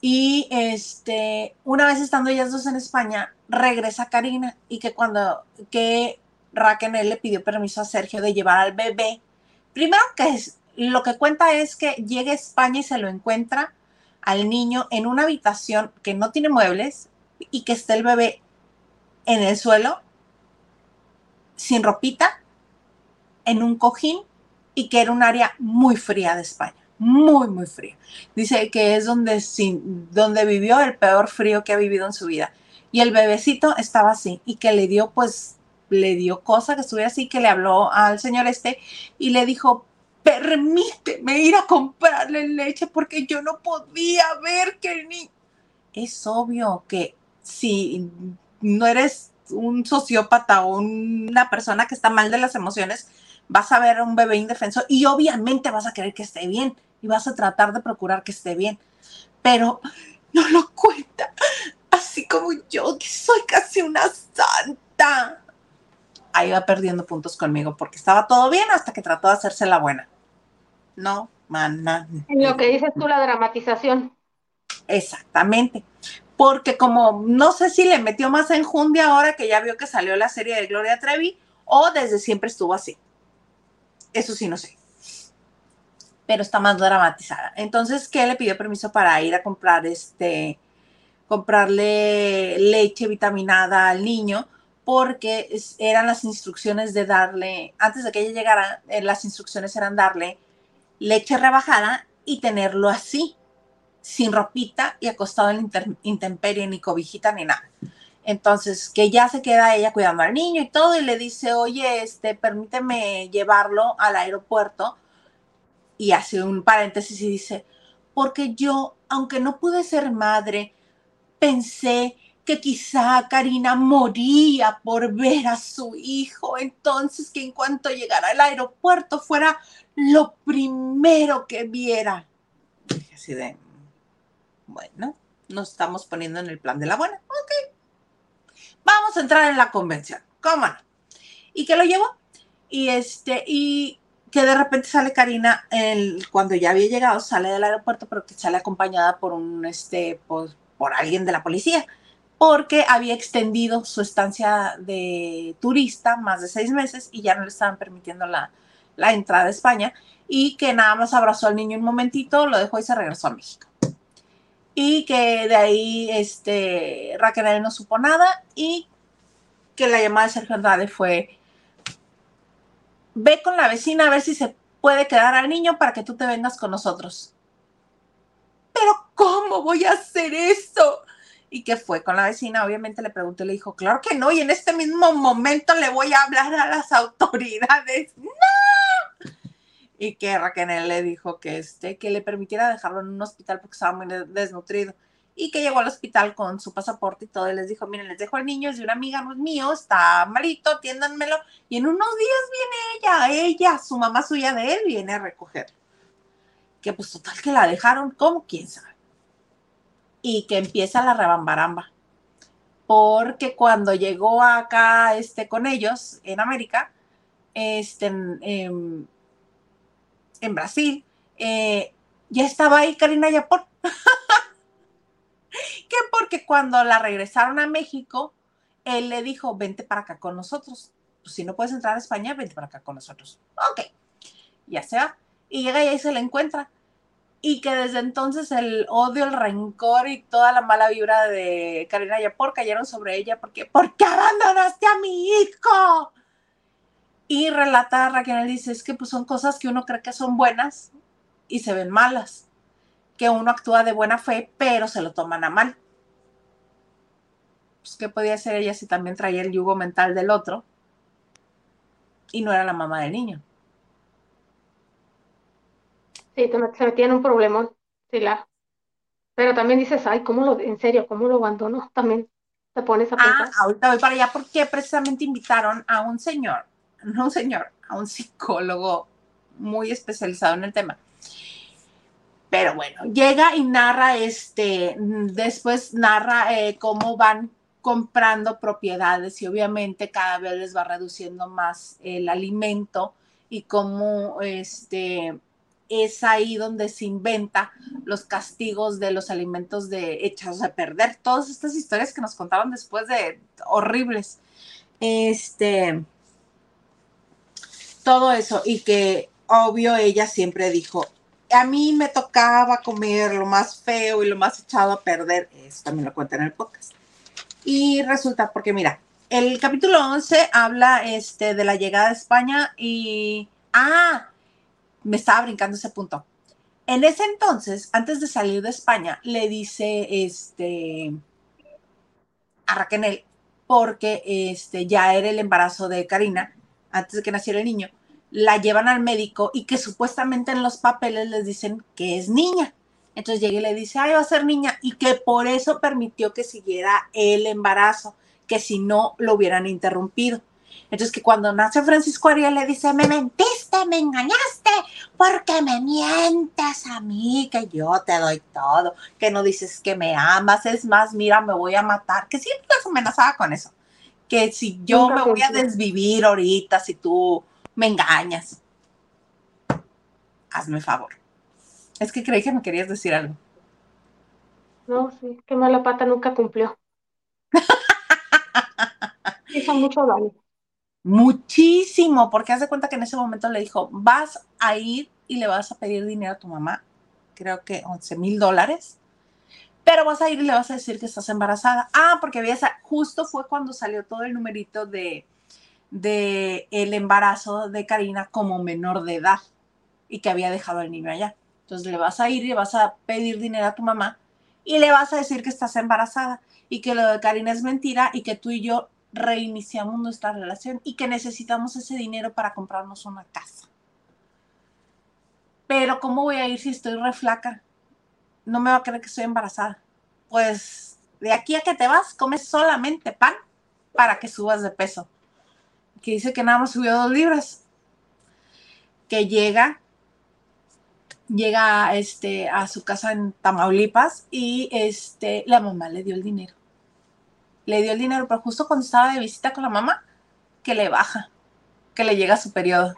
Y este, una vez estando ellas dos en España, regresa Karina y que cuando que Raquel le pidió permiso a Sergio de llevar al bebé, primero que es, lo que cuenta es que llega a España y se lo encuentra al niño en una habitación que no tiene muebles y que está el bebé en el suelo, sin ropita, en un cojín y que era un área muy fría de España muy, muy frío. Dice que es donde, donde vivió el peor frío que ha vivido en su vida. Y el bebecito estaba así y que le dio, pues, le dio cosa que estuviera así, que le habló al señor este y le dijo, permíteme ir a comprarle leche porque yo no podía ver que ni... Es obvio que si no eres un sociópata o una persona que está mal de las emociones, vas a ver a un bebé indefenso y obviamente vas a querer que esté bien y vas a tratar de procurar que esté bien. Pero no lo cuenta, así como yo, que soy casi una santa. Ahí va perdiendo puntos conmigo porque estaba todo bien hasta que trató de hacerse la buena. No, mana.
En lo que dices tú, la dramatización.
Exactamente. Porque como no sé si le metió más enjundia ahora que ya vio que salió la serie de Gloria Trevi o desde siempre estuvo así. Eso sí, no sé pero está más dramatizada. Entonces, ¿qué le pidió permiso para ir a comprar este, comprarle leche vitaminada al niño? Porque eran las instrucciones de darle, antes de que ella llegara, eh, las instrucciones eran darle leche rebajada y tenerlo así, sin ropita y acostado en intemperie, ni cobijita, ni nada. Entonces, que ya se queda ella cuidando al niño y todo, y le dice, oye, este, permíteme llevarlo al aeropuerto. Y hace un paréntesis y dice, porque yo, aunque no pude ser madre, pensé que quizá Karina moría por ver a su hijo, entonces que en cuanto llegara al aeropuerto fuera lo primero que viera. Así de, bueno, nos estamos poniendo en el plan de la buena. Ok, vamos a entrar en la convención. ¿Cómo no? Y que lo llevó. Y este, y que de repente sale Karina, el, cuando ya había llegado, sale del aeropuerto, pero que sale acompañada por un, este, pues, por alguien de la policía, porque había extendido su estancia de turista más de seis meses y ya no le estaban permitiendo la, la entrada a España, y que nada más abrazó al niño un momentito, lo dejó y se regresó a México. Y que de ahí este, Raquel no supo nada y que la llamada de Sergio Andrade fue, ve con la vecina a ver si se puede quedar al niño para que tú te vengas con nosotros. Pero ¿cómo voy a hacer eso? Y que fue con la vecina, obviamente le preguntó y le dijo, claro que no, y en este mismo momento le voy a hablar a las autoridades. ¡No! y que Raquel le dijo que, este, que le permitiera dejarlo en un hospital porque estaba muy desnutrido y que llegó al hospital con su pasaporte y todo y les dijo, miren, les dejo al niño, es de una amiga no mío, está malito, atiéndanmelo y en unos días viene ella, ella, su mamá suya de él, viene a recoger. Que pues total que la dejaron, como quién sabe. Y que empieza la rebambaramba. Porque cuando llegó acá este, con ellos en América, este, em, en Brasil, eh, ya estaba ahí Karina Yapor. que porque cuando la regresaron a México, él le dijo, vente para acá con nosotros. Pues si no puedes entrar a España, vente para acá con nosotros. Ok, ya se va. Y llega y ahí se la encuentra. Y que desde entonces el odio, el rencor y toda la mala vibra de Karina Yapor cayeron sobre ella porque, ¿por qué abandonaste a mi hijo? Y relata Raquel, dice, es que pues son cosas que uno cree que son buenas y se ven malas, que uno actúa de buena fe, pero se lo toman a mal. Pues, ¿qué podía hacer ella si también traía el yugo mental del otro? Y no era la mamá del niño.
Sí, se metía en un problema, sí, la. Pero también dices, ay, ¿cómo lo, en serio, cómo lo abandonó? También te pones a ah, pensar.
Ah, ahorita voy para allá porque precisamente invitaron a un señor no un señor, a un psicólogo muy especializado en el tema. Pero bueno, llega y narra este, después narra eh, cómo van comprando propiedades y obviamente cada vez les va reduciendo más el alimento y cómo este, es ahí donde se inventa los castigos de los alimentos de echados a perder. Todas estas historias que nos contaron después de horribles. Este, todo eso y que obvio ella siempre dijo, a mí me tocaba comer lo más feo y lo más echado a perder, eso también lo cuenta en el podcast. Y resulta, porque mira, el capítulo 11 habla este, de la llegada a España y, ah, me estaba brincando ese punto. En ese entonces, antes de salir de España, le dice este, a Raquel, porque este, ya era el embarazo de Karina, antes de que naciera el niño, la llevan al médico y que supuestamente en los papeles les dicen que es niña. Entonces llega y le dice, ay, va a ser niña, y que por eso permitió que siguiera el embarazo, que si no lo hubieran interrumpido. Entonces que cuando nace Francisco Ariel le dice, me mentiste, me engañaste, porque me mientes a mí, que yo te doy todo, que no dices que me amas, es más, mira, me voy a matar, que siempre las amenazaba con eso que si yo me voy a desvivir ahorita, si tú me engañas. Hazme favor. Es que creí que me querías decir algo.
No, sí, qué mala pata nunca cumplió. Hizo mucho daño.
Muchísimo, porque haz de cuenta que en ese momento le dijo, vas a ir y le vas a pedir dinero a tu mamá, creo que 11 mil dólares, pero vas a ir y le vas a decir que estás embarazada. Ah, porque había, justo fue cuando salió todo el numerito de, de el embarazo de Karina como menor de edad y que había dejado al niño allá. Entonces le vas a ir y vas a pedir dinero a tu mamá y le vas a decir que estás embarazada y que lo de Karina es mentira y que tú y yo reiniciamos nuestra relación y que necesitamos ese dinero para comprarnos una casa. Pero ¿cómo voy a ir si estoy re flaca? No me va a creer que estoy embarazada. Pues de aquí a que te vas, comes solamente pan para que subas de peso. Que dice que nada más subió dos libras. Que llega, llega este, a su casa en Tamaulipas y este, la mamá le dio el dinero le dio el dinero, pero justo cuando estaba de visita con la mamá, que le baja, que le llega su periodo.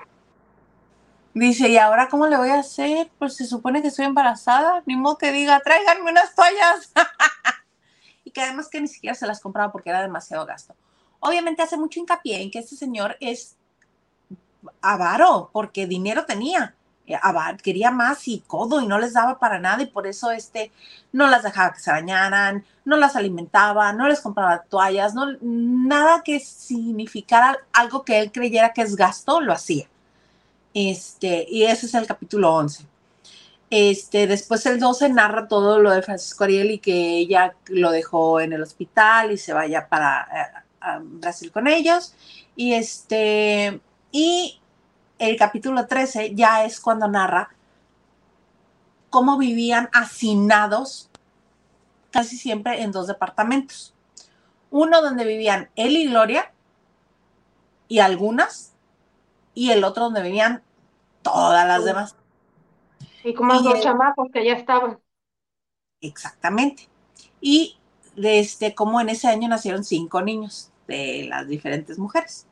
Dice, ¿y ahora cómo le voy a hacer? Pues se supone que estoy embarazada, ni modo que diga, tráiganme unas toallas. y que además que ni siquiera se las compraba porque era demasiado gasto. Obviamente hace mucho hincapié en que este señor es avaro, porque dinero tenía. Eh, quería más y codo y no les daba para nada y por eso este no las dejaba que se bañaran, no las alimentaba, no les compraba toallas, no, nada que significara algo que él creyera que es gasto, lo hacía. Este, y ese es el capítulo 11. Este, después el 12 narra todo lo de Francisco Ariel y que ella lo dejó en el hospital y se vaya para eh, Brasil con ellos. Y este, y el capítulo 13 ya es cuando narra cómo vivían hacinados casi siempre en dos departamentos. Uno donde vivían él y Gloria y algunas, y el otro donde vivían todas las demás.
Y como dos chamacos que ya estaban.
Exactamente. Y desde como en ese año nacieron cinco niños de las diferentes mujeres.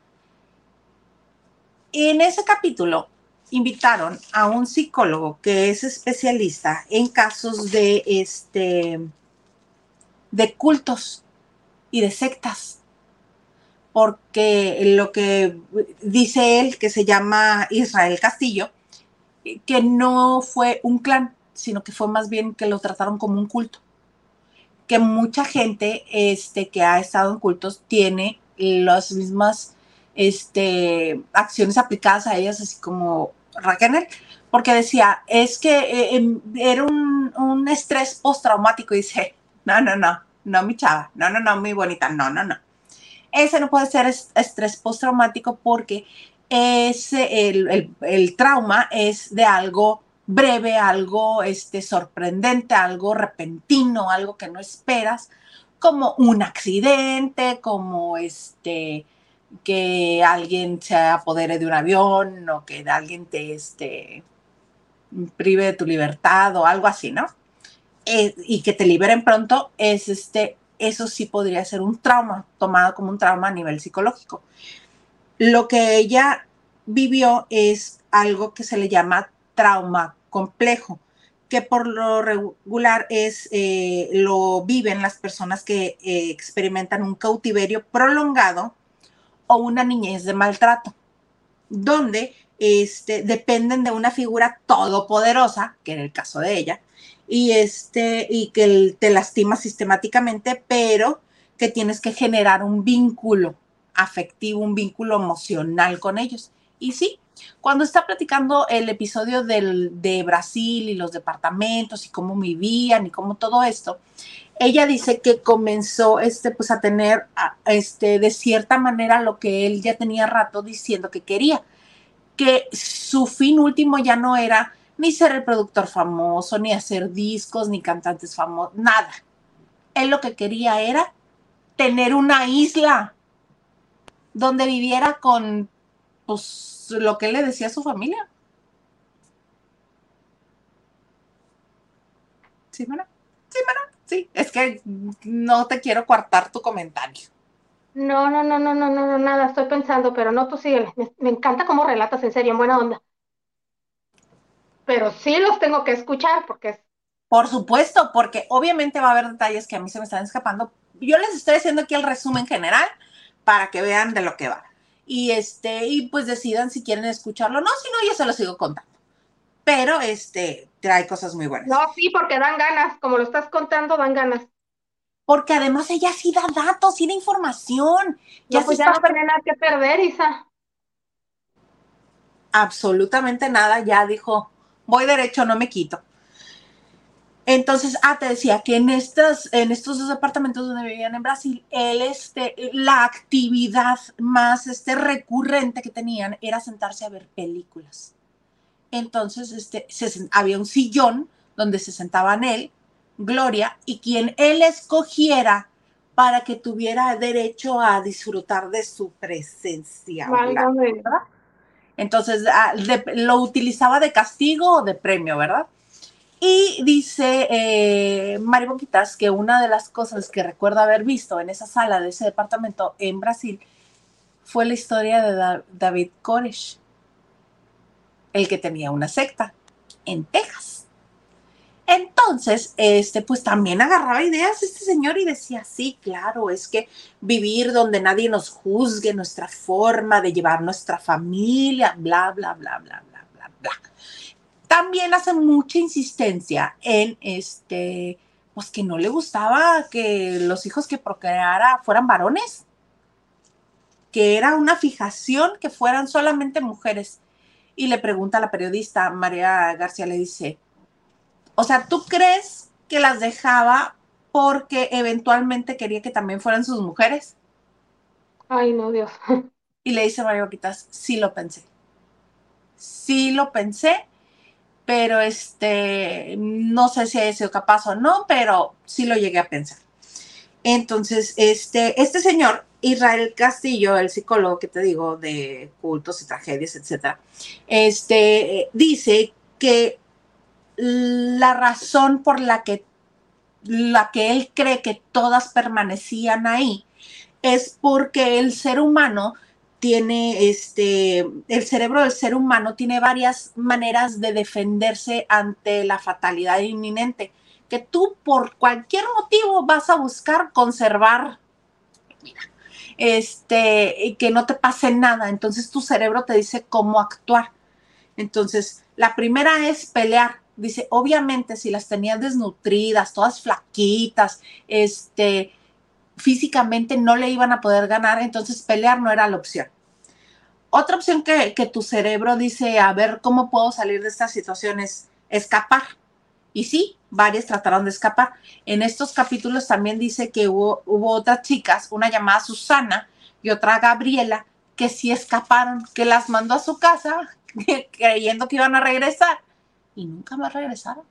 En ese capítulo invitaron a un psicólogo que es especialista en casos de este de cultos y de sectas. Porque lo que dice él, que se llama Israel Castillo, que no fue un clan, sino que fue más bien que lo trataron como un culto. Que mucha gente este, que ha estado en cultos tiene las mismas este, acciones aplicadas a ellas, así como Raquel, porque decía, es que eh, em, era un, un estrés postraumático, y dice, no, no, no, no, mi chava, no, no, no, mi bonita, no, no, no. Ese no puede ser estrés postraumático porque ese, el, el, trauma es de algo breve, algo este, sorprendente, algo repentino, algo que no esperas, como un accidente, como este, que alguien se apodere de un avión o que alguien te este, prive de tu libertad o algo así, ¿no? Eh, y que te liberen pronto, es este, eso sí podría ser un trauma, tomado como un trauma a nivel psicológico. Lo que ella vivió es algo que se le llama trauma complejo, que por lo regular es, eh, lo viven las personas que eh, experimentan un cautiverio prolongado o una niñez de maltrato, donde este, dependen de una figura todopoderosa, que en el caso de ella, y, este, y que te lastima sistemáticamente, pero que tienes que generar un vínculo afectivo, un vínculo emocional con ellos. Y sí, cuando está platicando el episodio del, de Brasil y los departamentos y cómo vivían y cómo todo esto, ella dice que comenzó este, pues, a tener este, de cierta manera lo que él ya tenía rato diciendo que quería, que su fin último ya no era ni ser el productor famoso, ni hacer discos, ni cantantes famosos, nada. Él lo que quería era tener una isla donde viviera con pues, lo que él le decía a su familia. ¿Sí, mana? Sí, mana sí, es que no te quiero coartar tu comentario.
No, no, no, no, no, no, no, nada, estoy pensando, pero no, tú síguele. Me, encanta cómo relatas en serio, en buena onda. Pero sí los tengo que escuchar porque es...
Por supuesto, porque obviamente va a haber detalles que a mí se me están escapando. Yo les estoy haciendo aquí el resumen general para que vean de lo que va. Y este, y pues decidan si quieren escucharlo o no, si no, yo se lo sigo contando pero este trae cosas muy buenas.
No, sí, porque dan ganas, como lo estás contando, dan ganas.
Porque además ella sí da datos, sí da información.
Ya pues ya no tiene nada que perder, Isa.
Absolutamente nada, ya dijo, voy derecho, no me quito. Entonces, ah, te decía que en, estas, en estos dos departamentos donde vivían en Brasil, él, este, la actividad más este, recurrente que tenían era sentarse a ver películas. Entonces, este, había un sillón donde se sentaban él, Gloria, y quien él escogiera para que tuviera derecho a disfrutar de su presencia. Entonces, ah, lo utilizaba de castigo o de premio, ¿verdad? Y dice eh, Mari Boquitas que una de las cosas que recuerda haber visto en esa sala de ese departamento en Brasil fue la historia de David Koresh, el que tenía una secta en Texas. Entonces, este, pues también agarraba ideas este señor y decía, sí, claro, es que vivir donde nadie nos juzgue nuestra forma de llevar nuestra familia, bla, bla, bla, bla, bla, bla, bla también hace mucha insistencia en este, pues que no le gustaba que los hijos que procreara fueran varones, que era una fijación que fueran solamente mujeres. Y le pregunta a la periodista María García, le dice, o sea, ¿tú crees que las dejaba porque eventualmente quería que también fueran sus mujeres?
Ay, no, Dios.
Y le dice María Boquitas, sí lo pensé. Sí lo pensé pero este, no sé si haya sido capaz o no, pero sí lo llegué a pensar. Entonces, este, este señor, Israel Castillo, el psicólogo que te digo de cultos y tragedias, etcétera, este, dice que la razón por la que, la que él cree que todas permanecían ahí es porque el ser humano tiene este, el cerebro del ser humano tiene varias maneras de defenderse ante la fatalidad inminente, que tú por cualquier motivo vas a buscar conservar, mira, este, que no te pase nada. Entonces tu cerebro te dice cómo actuar. Entonces, la primera es pelear. Dice, obviamente, si las tenías desnutridas, todas flaquitas, este, físicamente no le iban a poder ganar, entonces pelear no era la opción. Otra opción que, tu cerebro dice, a ver cómo puedo salir de esta situación es escapar. Y sí, varias trataron de escapar. En estos capítulos también dice que hubo, hubo otras chicas, una llamada Susana y otra Gabriela, que sí escaparon, que las mandó a su casa creyendo que iban a regresar y nunca más regresaron.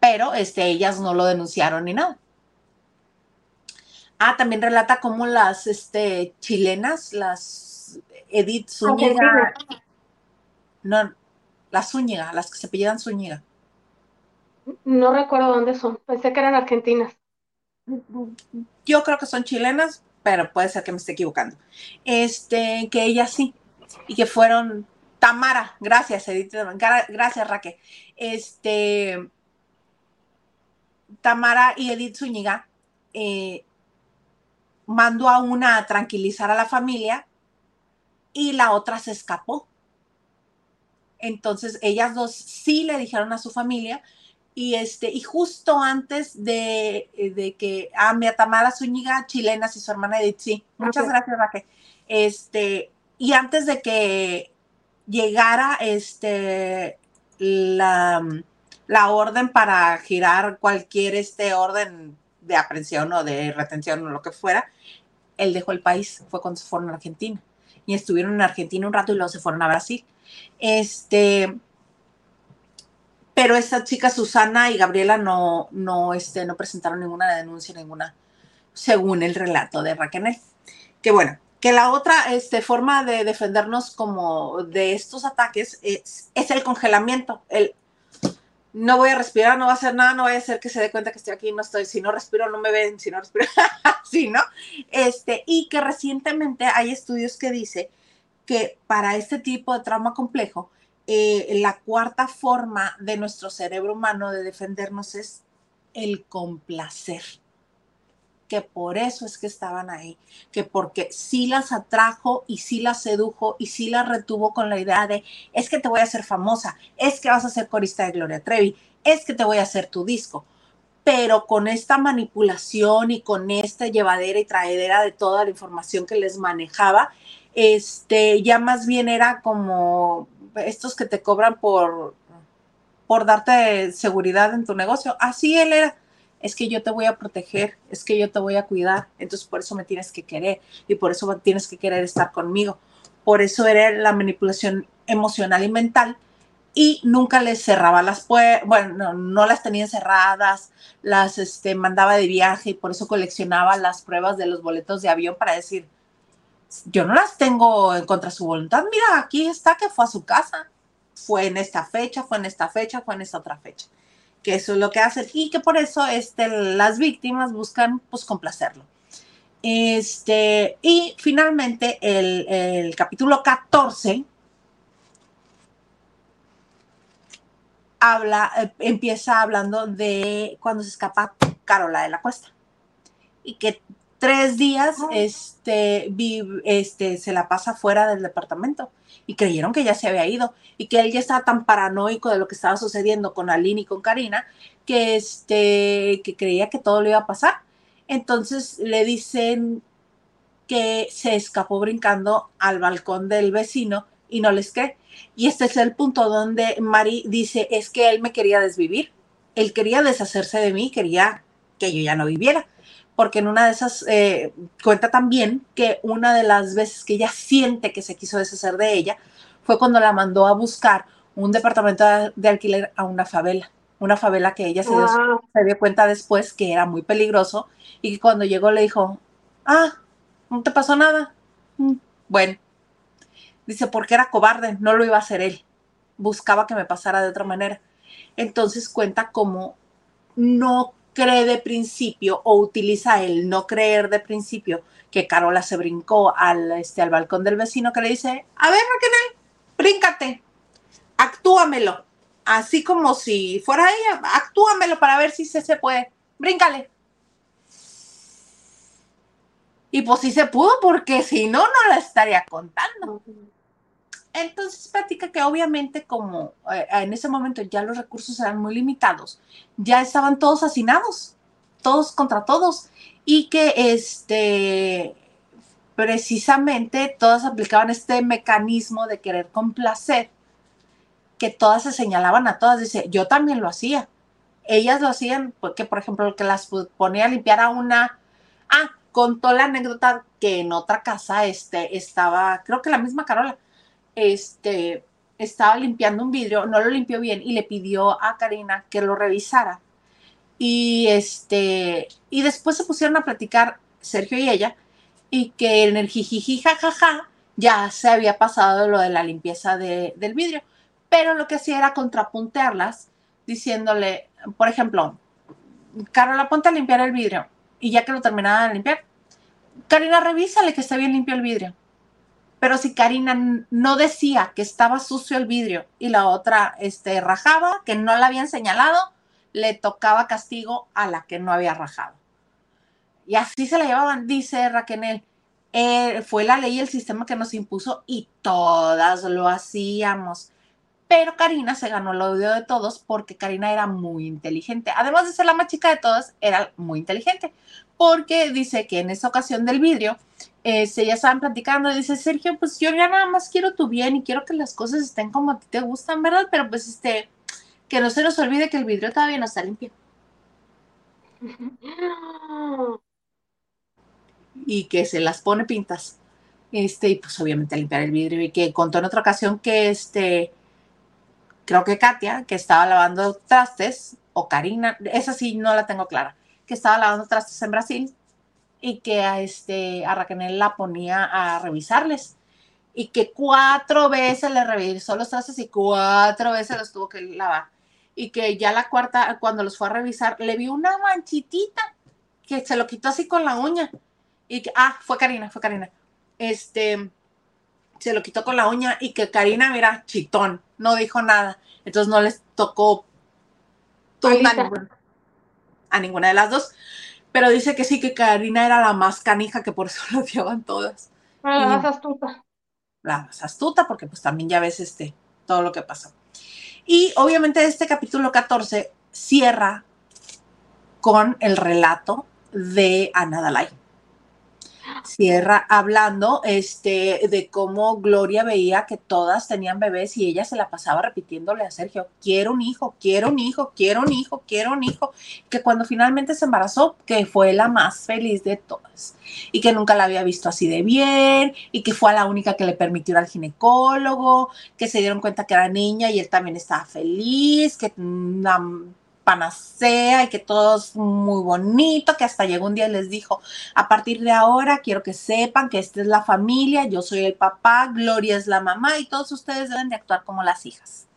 Pero este, ellas no lo denunciaron ni nada. Ah, también relata cómo las este, chilenas, las Edith Zúñiga, no, las Zúñiga, las que se apellidan Zúñiga.
No recuerdo dónde son, pensé que eran argentinas.
Yo creo que son chilenas, pero puede ser que me esté equivocando. Este, que ellas sí, y que fueron Tamara, gracias Edith, gracias Raquel. Este, Tamara y Edith Zúñiga eh, mandó a una a tranquilizar a la familia y la otra se escapó. Entonces ellas dos sí le dijeron a su familia y este y justo antes de, de que a mi Tamara Zúñiga, chilenas y su hermana Edith, sí, muchas gracias Raquel. Este y antes de que llegara este la, la orden para girar cualquier este orden de aprehensión o de retención o lo que fuera, él dejó el país, fue cuando se fueron a Argentina. Y estuvieron en Argentina un rato y luego se fueron a Brasil. Este, pero esta chica Susana y Gabriela no, no, este, no presentaron ninguna denuncia, ninguna, según el relato de Raquel. Que bueno, que la otra este, forma de defendernos como de estos ataques es, es el congelamiento, el no voy a respirar, no va a hacer nada, no voy a hacer que se dé cuenta que estoy aquí, no estoy, si no respiro, no me ven, si no respiro, sí, ¿no? Este, y que recientemente hay estudios que dice que para este tipo de trauma complejo, eh, la cuarta forma de nuestro cerebro humano de defendernos es el complacer que por eso es que estaban ahí, que porque sí las atrajo y sí las sedujo y sí las retuvo con la idea de, es que te voy a hacer famosa, es que vas a ser corista de Gloria Trevi, es que te voy a hacer tu disco. Pero con esta manipulación y con esta llevadera y traedera de toda la información que les manejaba, este, ya más bien era como estos que te cobran por por darte seguridad en tu negocio. Así él era. Es que yo te voy a proteger, es que yo te voy a cuidar, entonces por eso me tienes que querer y por eso tienes que querer estar conmigo. Por eso era la manipulación emocional y mental y nunca les cerraba las puertas, bueno, no, las tenía cerradas, las este, mandaba de viaje y por eso coleccionaba las pruebas de los boletos de avión para decir, yo no las tengo en contra de su voluntad, mira, aquí está que fue a su casa, fue en esta fecha, fue en esta fecha, fue en esta otra fecha, que eso es lo que hacen y que por eso este, las víctimas buscan pues complacerlo. Este, y finalmente el, el capítulo 14 habla, eh, empieza hablando de cuando se escapa Carola de la Cuesta. Y que tres días este, este, se la pasa fuera del departamento. Y creyeron que ya se había ido. Y que él ya estaba tan paranoico de lo que estaba sucediendo con Aline y con Karina, que, este, que creía que todo le iba a pasar. Entonces le dicen que se escapó brincando al balcón del vecino y no les cree. Y este es el punto donde Mari dice, es que él me quería desvivir, él quería deshacerse de mí, quería que yo ya no viviera, porque en una de esas eh, cuenta también que una de las veces que ella siente que se quiso deshacer de ella fue cuando la mandó a buscar un departamento de alquiler a una favela, una favela que ella se dio, se dio cuenta después que era muy peligroso y que cuando llegó le dijo, ah, no te pasó nada. Mm, bueno, Dice, porque era cobarde, no lo iba a hacer él. Buscaba que me pasara de otra manera. Entonces cuenta cómo no cree de principio o utiliza el no creer de principio que Carola se brincó al, este, al balcón del vecino que le dice, a ver, Raquel, bríncate, actúamelo. Así como si fuera ella, actúamelo para ver si se, se puede. Bríncale. Y pues sí se pudo, porque si no, no la estaría contando. Entonces platica que obviamente como eh, en ese momento ya los recursos eran muy limitados, ya estaban todos hacinados, todos contra todos, y que este precisamente todas aplicaban este mecanismo de querer complacer, que todas se señalaban a todas, dice, yo también lo hacía. Ellas lo hacían porque, por ejemplo, el que las ponía a limpiar a una, ah, contó la anécdota que en otra casa este, estaba, creo que la misma Carola, este, estaba limpiando un vidrio, no lo limpió bien y le pidió a Karina que lo revisara. Y este, y después se pusieron a platicar Sergio y ella, y que en el jijiji jajaja ya se había pasado lo de la limpieza del vidrio. Pero lo que hacía era contrapuntearlas, diciéndole, por ejemplo, Carola, ponte a limpiar el vidrio. Y ya que lo terminaba de limpiar, Karina, revísale que está bien limpio el vidrio. Pero si Karina no decía que estaba sucio el vidrio y la otra este, rajaba, que no la habían señalado, le tocaba castigo a la que no había rajado. Y así se la llevaban, dice Raquel. Eh, fue la ley y el sistema que nos impuso y todas lo hacíamos. Pero Karina se ganó el odio de todos porque Karina era muy inteligente. Además de ser la más chica de todas, era muy inteligente. Porque dice que en esa ocasión del vidrio, este, ya estaban platicando, dice Sergio, pues yo ya nada más quiero tu bien y quiero que las cosas estén como a ti te gustan, ¿verdad? Pero pues este, que no se nos olvide que el vidrio todavía no está limpio. y que se las pone pintas. Este, y pues obviamente limpiar el vidrio. Y que contó en otra ocasión que este, creo que Katia, que estaba lavando trastes, o Karina, esa sí no la tengo clara, que estaba lavando trastes en Brasil y que a, este, a Raquel la ponía a revisarles y que cuatro veces le revisó los trastes y cuatro veces los tuvo que lavar. Y que ya la cuarta, cuando los fue a revisar, le vio una manchitita que se lo quitó así con la uña. Y que, ah, fue Karina, fue Karina. Este, se lo quitó con la uña y que Karina, mira, chitón, no dijo nada. Entonces no les tocó a ninguna de las dos. Pero dice que sí, que Karina era la más canija, que por eso la odiaban todas.
la más astuta.
La más astuta, porque pues también ya ves este, todo lo que pasó. Y obviamente este capítulo 14 cierra con el relato de Ana Dalai. Cierra hablando este, de cómo Gloria veía que todas tenían bebés y ella se la pasaba repitiéndole a Sergio, quiero un hijo, quiero un hijo, quiero un hijo, quiero un hijo, que cuando finalmente se embarazó, que fue la más feliz de todas y que nunca la había visto así de bien y que fue la única que le permitió ir al ginecólogo, que se dieron cuenta que era niña y él también estaba feliz, que una panacea y que todo es muy bonito, que hasta llegó un día y les dijo, a partir de ahora quiero que sepan que esta es la familia, yo soy el papá, Gloria es la mamá y todos ustedes deben de actuar como las hijas.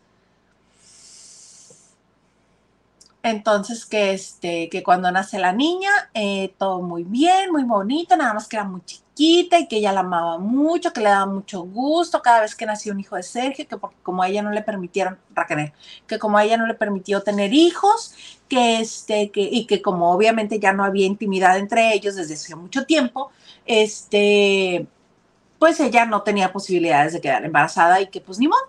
Entonces, que, este, que cuando nace la niña, eh, todo muy bien, muy bonito, nada más que era muy chiquita y que ella la amaba mucho, que le daba mucho gusto cada vez que nació un hijo de Sergio, que como a ella no le permitieron, Raquel, que como a ella no le permitió tener hijos, que este, que, y que como obviamente ya no había intimidad entre ellos desde hace mucho tiempo, este, pues ella no tenía posibilidades de quedar embarazada y que pues ni modo.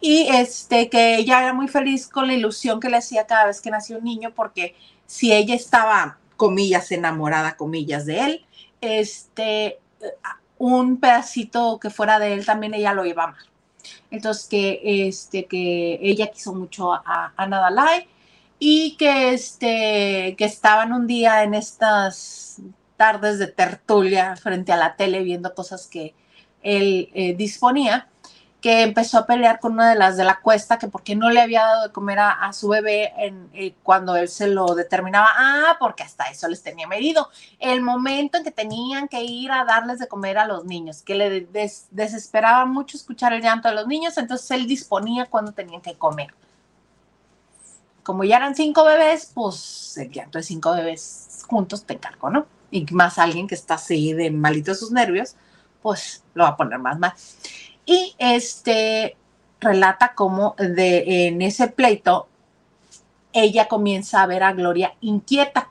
Y este que ella era muy feliz con la ilusión que le hacía cada vez que nació un niño porque si ella estaba comillas enamorada comillas de él este un pedacito que fuera de él también ella lo iba a amar entonces que este que ella quiso mucho a, a Nadalai y que este que estaban un día en estas tardes de tertulia frente a la tele viendo cosas que él eh, disponía que empezó a pelear con una de las de la cuesta, que porque no le había dado de comer a, su bebé eh, cuando él se lo determinaba. Ah, porque hasta eso les tenía medido. El momento en que tenían que ir a darles de comer a los niños, que le desesperaba mucho escuchar el llanto de los niños, entonces él disponía cuando tenían que comer. Como ya eran cinco bebés, pues el llanto de cinco bebés juntos te encargo, ¿no? Y más alguien que está así de malito sus nervios, pues lo va a poner más mal. Y este relata cómo de, en ese pleito ella comienza a ver a Gloria inquieta,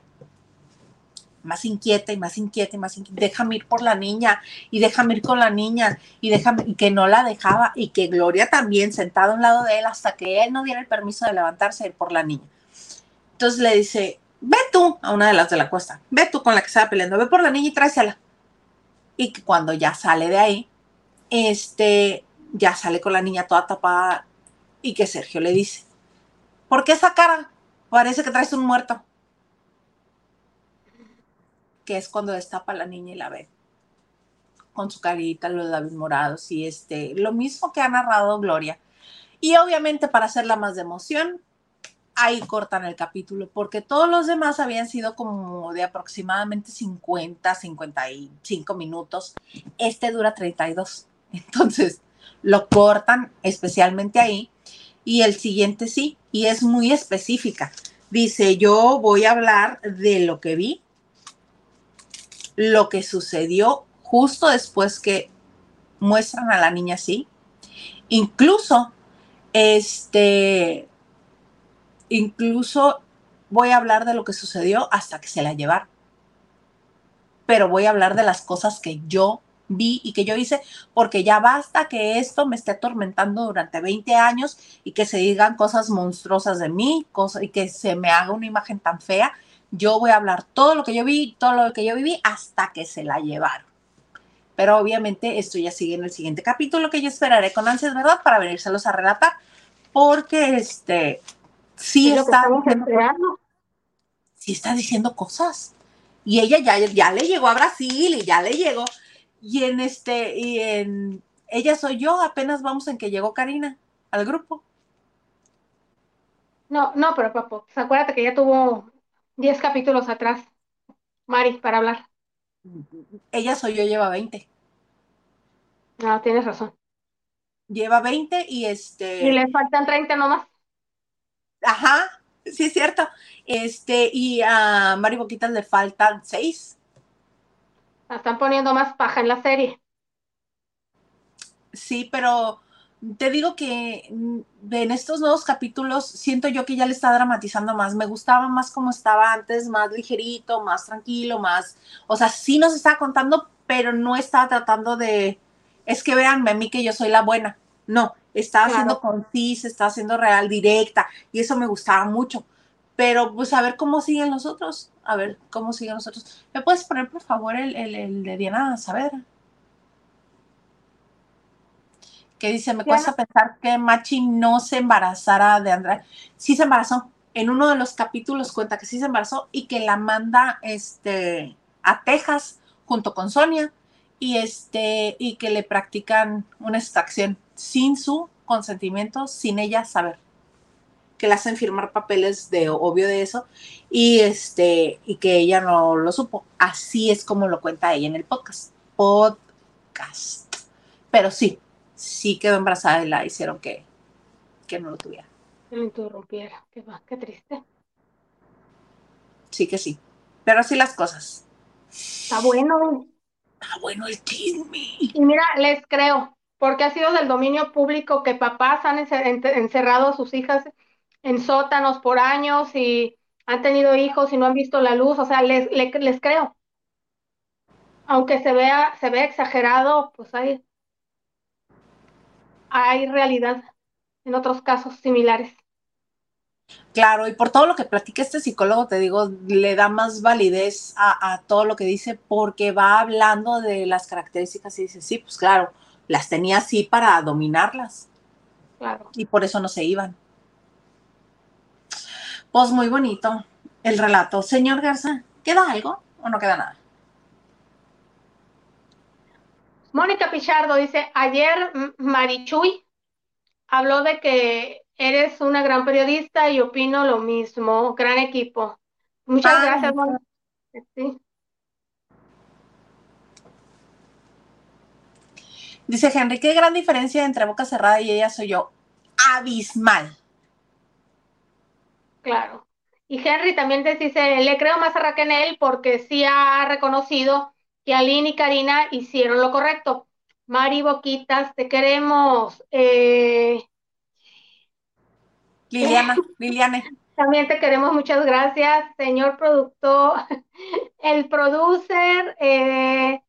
más inquieta y más inquieta y más inquieta. Déjame ir por la niña y déjame ir con la niña y déjame y que no la dejaba y que Gloria también sentada a un lado de él hasta que él no diera el permiso de levantarse ir por la niña. Entonces le dice, ve tú a una de las de la cuesta, ve tú con la que estaba peleando, ve por la niña y tráesela. Y que cuando ya sale de ahí, este, ya sale con la niña toda tapada y que Sergio le dice, ¿por qué esa cara? Parece que traes un muerto. Que es cuando destapa a la niña y la ve con su carita, los labios morados y este, lo mismo que ha narrado Gloria. Y obviamente para hacerla más de emoción, ahí cortan el capítulo, porque todos los demás habían sido como de aproximadamente 50, 55 minutos. Este dura 32. Entonces, lo cortan especialmente ahí y el siguiente sí, y es muy específica. Dice, yo voy a hablar de lo que vi, lo que sucedió justo después que muestran a la niña así. Incluso, este, incluso voy a hablar de lo que sucedió hasta que se la llevaron. Pero voy a hablar de las cosas que yo vi y que yo hice, porque ya basta que esto me esté atormentando durante 20 años y que se digan cosas monstruosas de mí cosas, y que se me haga una imagen tan fea. Yo voy a hablar todo lo que yo vi, todo lo que yo viví hasta que se la llevaron. Pero obviamente esto ya sigue en el siguiente capítulo que yo esperaré con ansias, ¿verdad? Para venírselos a relatar, porque este sí está, sí está diciendo cosas. Y ella ya, ya le llegó a Brasil y ya le llegó y en este, y en Ella soy yo, apenas vamos en que llegó Karina al grupo.
No, no, pero papo, pues acuérdate que ya tuvo 10 capítulos atrás, Mari, para hablar.
Ella soy yo, lleva 20.
No, tienes razón.
Lleva 20 y este.
Y le faltan 30 nomás.
Ajá, sí es cierto. Este, y a Mari Boquitas le faltan 6
están poniendo más paja en la serie.
Sí, pero te digo que en estos nuevos capítulos siento yo que ya le está dramatizando más. Me gustaba más como estaba antes, más ligerito, más tranquilo, más. O sea, sí nos estaba contando, pero no estaba tratando de. Es que véanme a mí que yo soy la buena. No, estaba siendo concisa, estaba siendo real, directa, y eso me gustaba mucho. Pero pues a ver cómo siguen los otros, a ver cómo siguen los otros. ¿Me puedes poner por favor el, el, el de Diana Saavedra? Que dice, me cuesta pensar que Machi no se embarazara de Andrea. Sí se embarazó. En uno de los capítulos cuenta que sí se embarazó y que la manda este, a Texas junto con Sonia y, este, y que le practican una extracción sin su consentimiento, sin ella saber que le hacen firmar papeles de obvio de eso y este y que ella no lo supo. Así es como lo cuenta ella en el podcast. Podcast. Pero sí, sí quedó embarazada y la hicieron que, que no lo tuviera.
Que lo interrumpiera. Qué, qué triste.
Sí que sí. Pero así las cosas.
Está bueno.
Está bueno el chisme.
Y mira, les creo, porque ha sido del dominio público que papás han encerrado a sus hijas en sótanos por años y han tenido hijos y no han visto la luz, o sea, les, les, creo. Aunque se vea, se vea exagerado, pues hay, hay realidad en otros casos similares.
Claro, y por todo lo que platica este psicólogo, te digo, le da más validez a, a, todo lo que dice porque va hablando de las características y dice, sí, pues claro, las tenía así para dominarlas.
Claro.
Y por eso no se iban. Pues muy bonito el relato. Señor Garza, ¿queda algo o no queda nada?
Mónica Pichardo dice, ayer Marichuy habló de que eres una gran periodista y opino lo mismo. Gran equipo. Muchas gracias, Mónica. Sí.
Dice Henry, qué gran diferencia entre boca cerrada y ella soy yo. Abismal.
Claro. Y Henry también te dice, le creo más a Raquel porque sí ha reconocido que Aline y Karina hicieron lo correcto. Mari Boquitas, te queremos. Eh...
Liliana, Liliana.
También te queremos, muchas gracias, señor productor. El producer eh,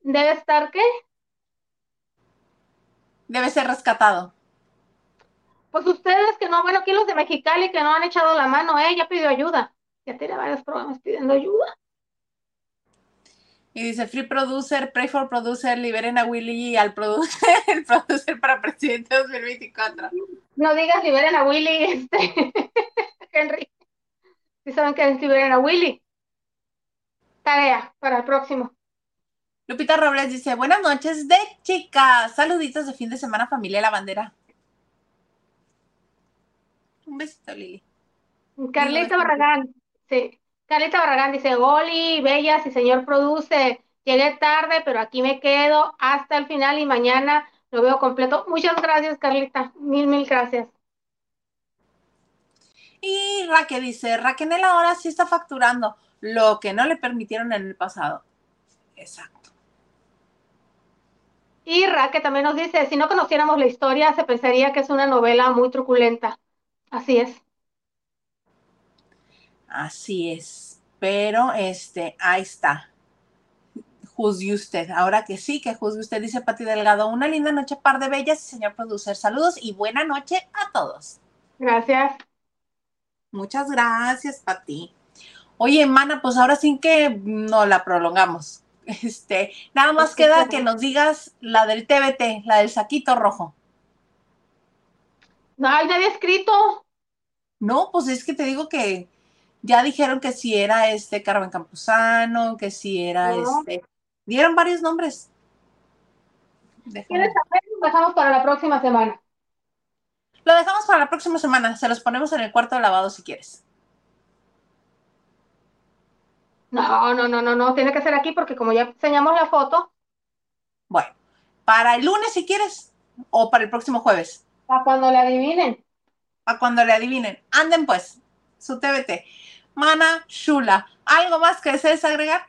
debe estar, ¿qué?
Debe ser rescatado.
Pues ustedes que no, bueno, aquí los de Mexicali que no han echado la mano, ¿eh? Ya pidió ayuda. Ya tiene varios programas pidiendo ayuda.
Y dice Free Producer, Pray for Producer, liberen a Willy y al producer, el producer para presidente 2024.
No digas liberen a Willy, este, Henry. Si saben que es liberen a Willy. Tarea para el próximo.
Lupita Robles dice, buenas noches de chicas, saluditos de fin de semana familia La Bandera. Un besito, Lili.
Carlita Barragán, sí. Carlita Barragán dice, Oli, bellas y señor produce, llegué tarde, pero aquí me quedo hasta el final y mañana lo veo completo. Muchas gracias, Carlita. Mil, mil gracias.
Y Raquel dice, Raquel ahora sí está facturando lo que no le permitieron en el pasado. Exacto.
Y Raquel también nos dice, si no conociéramos la historia, se pensaría que es una novela muy truculenta. Así es.
Así es. Pero este, ahí está. Juzgue usted. Ahora que sí, que juzgue usted, dice Pati Delgado. Una linda noche, par de bellas, señor producer. Saludos y buena noche a todos.
Gracias.
Muchas gracias, Pati. Oye, Mana, pues ahora sí que no la prolongamos. Este, nada más queda que nos digas la del TBT, la del saquito rojo.
No, ya había escrito.
No, pues es que te digo que ya dijeron que si era este Carmen Campuzano, que si era este. Dieron varios nombres.
¿Quieres saber? Lo dejamos para la próxima semana.
Lo dejamos para la próxima semana. Se los ponemos en el cuarto de lavado si quieres.
No, no, no, no, no. Tiene que ser aquí porque como ya enseñamos la foto.
Bueno, para el lunes si quieres o para el próximo jueves.
A cuando le adivinen.
A cuando le adivinen. Anden pues, su TBT. Mana Shula, ¿algo más que desees agregar?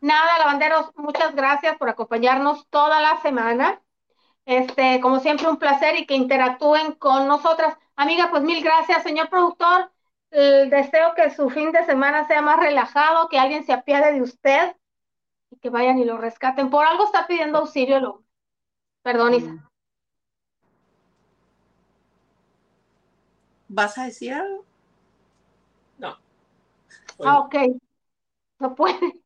Nada, lavanderos, muchas gracias por acompañarnos toda la semana. Este, como siempre, un placer y que interactúen con nosotras. Amiga, pues mil gracias, señor productor. deseo que su fin de semana sea más relajado, que alguien se apiade de usted y que vayan y lo rescaten. Por algo está pidiendo auxilio lo Perdón, Isa.
¿Vas a decir algo?
Ah, ok. No puede.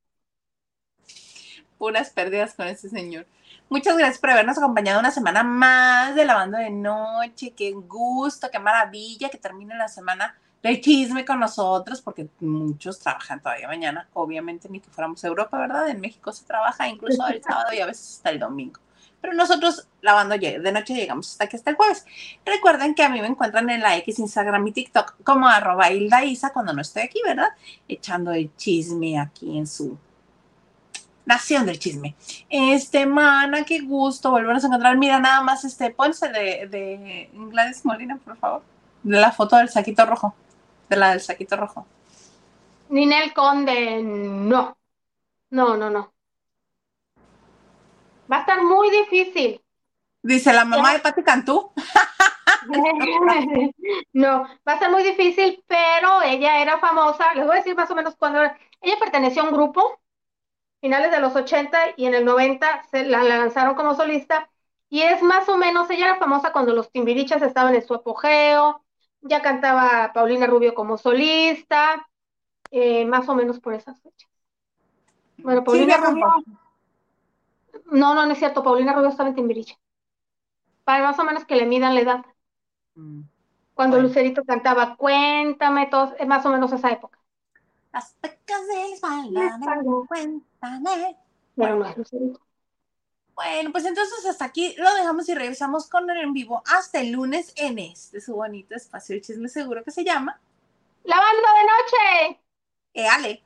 Puras pérdidas con ese señor. Muchas gracias por habernos acompañado una semana más de Lavando de Noche. Qué gusto, qué maravilla que termine la semana del chisme con nosotros, porque muchos trabajan todavía mañana. Obviamente, ni que fuéramos a Europa, ¿verdad? En México se trabaja incluso el sábado y a veces hasta el domingo. Pero nosotros lavando de noche llegamos hasta aquí hasta el jueves. Recuerden que a mí me encuentran en la X, Instagram y TikTok como arroba Hilda Isa cuando no estoy aquí, ¿verdad? Echando el chisme aquí en su Nación del Chisme. Este, mana, qué gusto volvernos a encontrar. Mira, nada más, este, pónse de, de Gladys Molina, por favor. De la foto del saquito rojo. De la del saquito rojo.
Ninel Conde, no. No, no, no. Va a estar muy difícil.
Dice la mamá de Pati Cantú.
no, va a ser muy difícil, pero ella era famosa. Les voy a decir más o menos cuando Ella perteneció a un grupo finales de los 80 y en el 90 se la, lanzaron como solista. Y es más o menos, ella era famosa cuando los Timbirichas estaban en su apogeo, ya cantaba Paulina Rubio como solista, eh, más o menos por esas fechas. Bueno, Paulina Rubio. No, no, no es cierto, Paulina Rubio estaba en Timbiriche. Para más o menos que le midan la edad. Mm. Cuando Lucerito cantaba Cuéntame, todo, es más o menos esa época.
Las pecas del espalda, cuéntame. Bueno, bueno, pues entonces hasta aquí lo dejamos y regresamos con el en vivo hasta el lunes en este su bonito espacio de chisme seguro que se llama
La banda de noche.
Eh, Ale.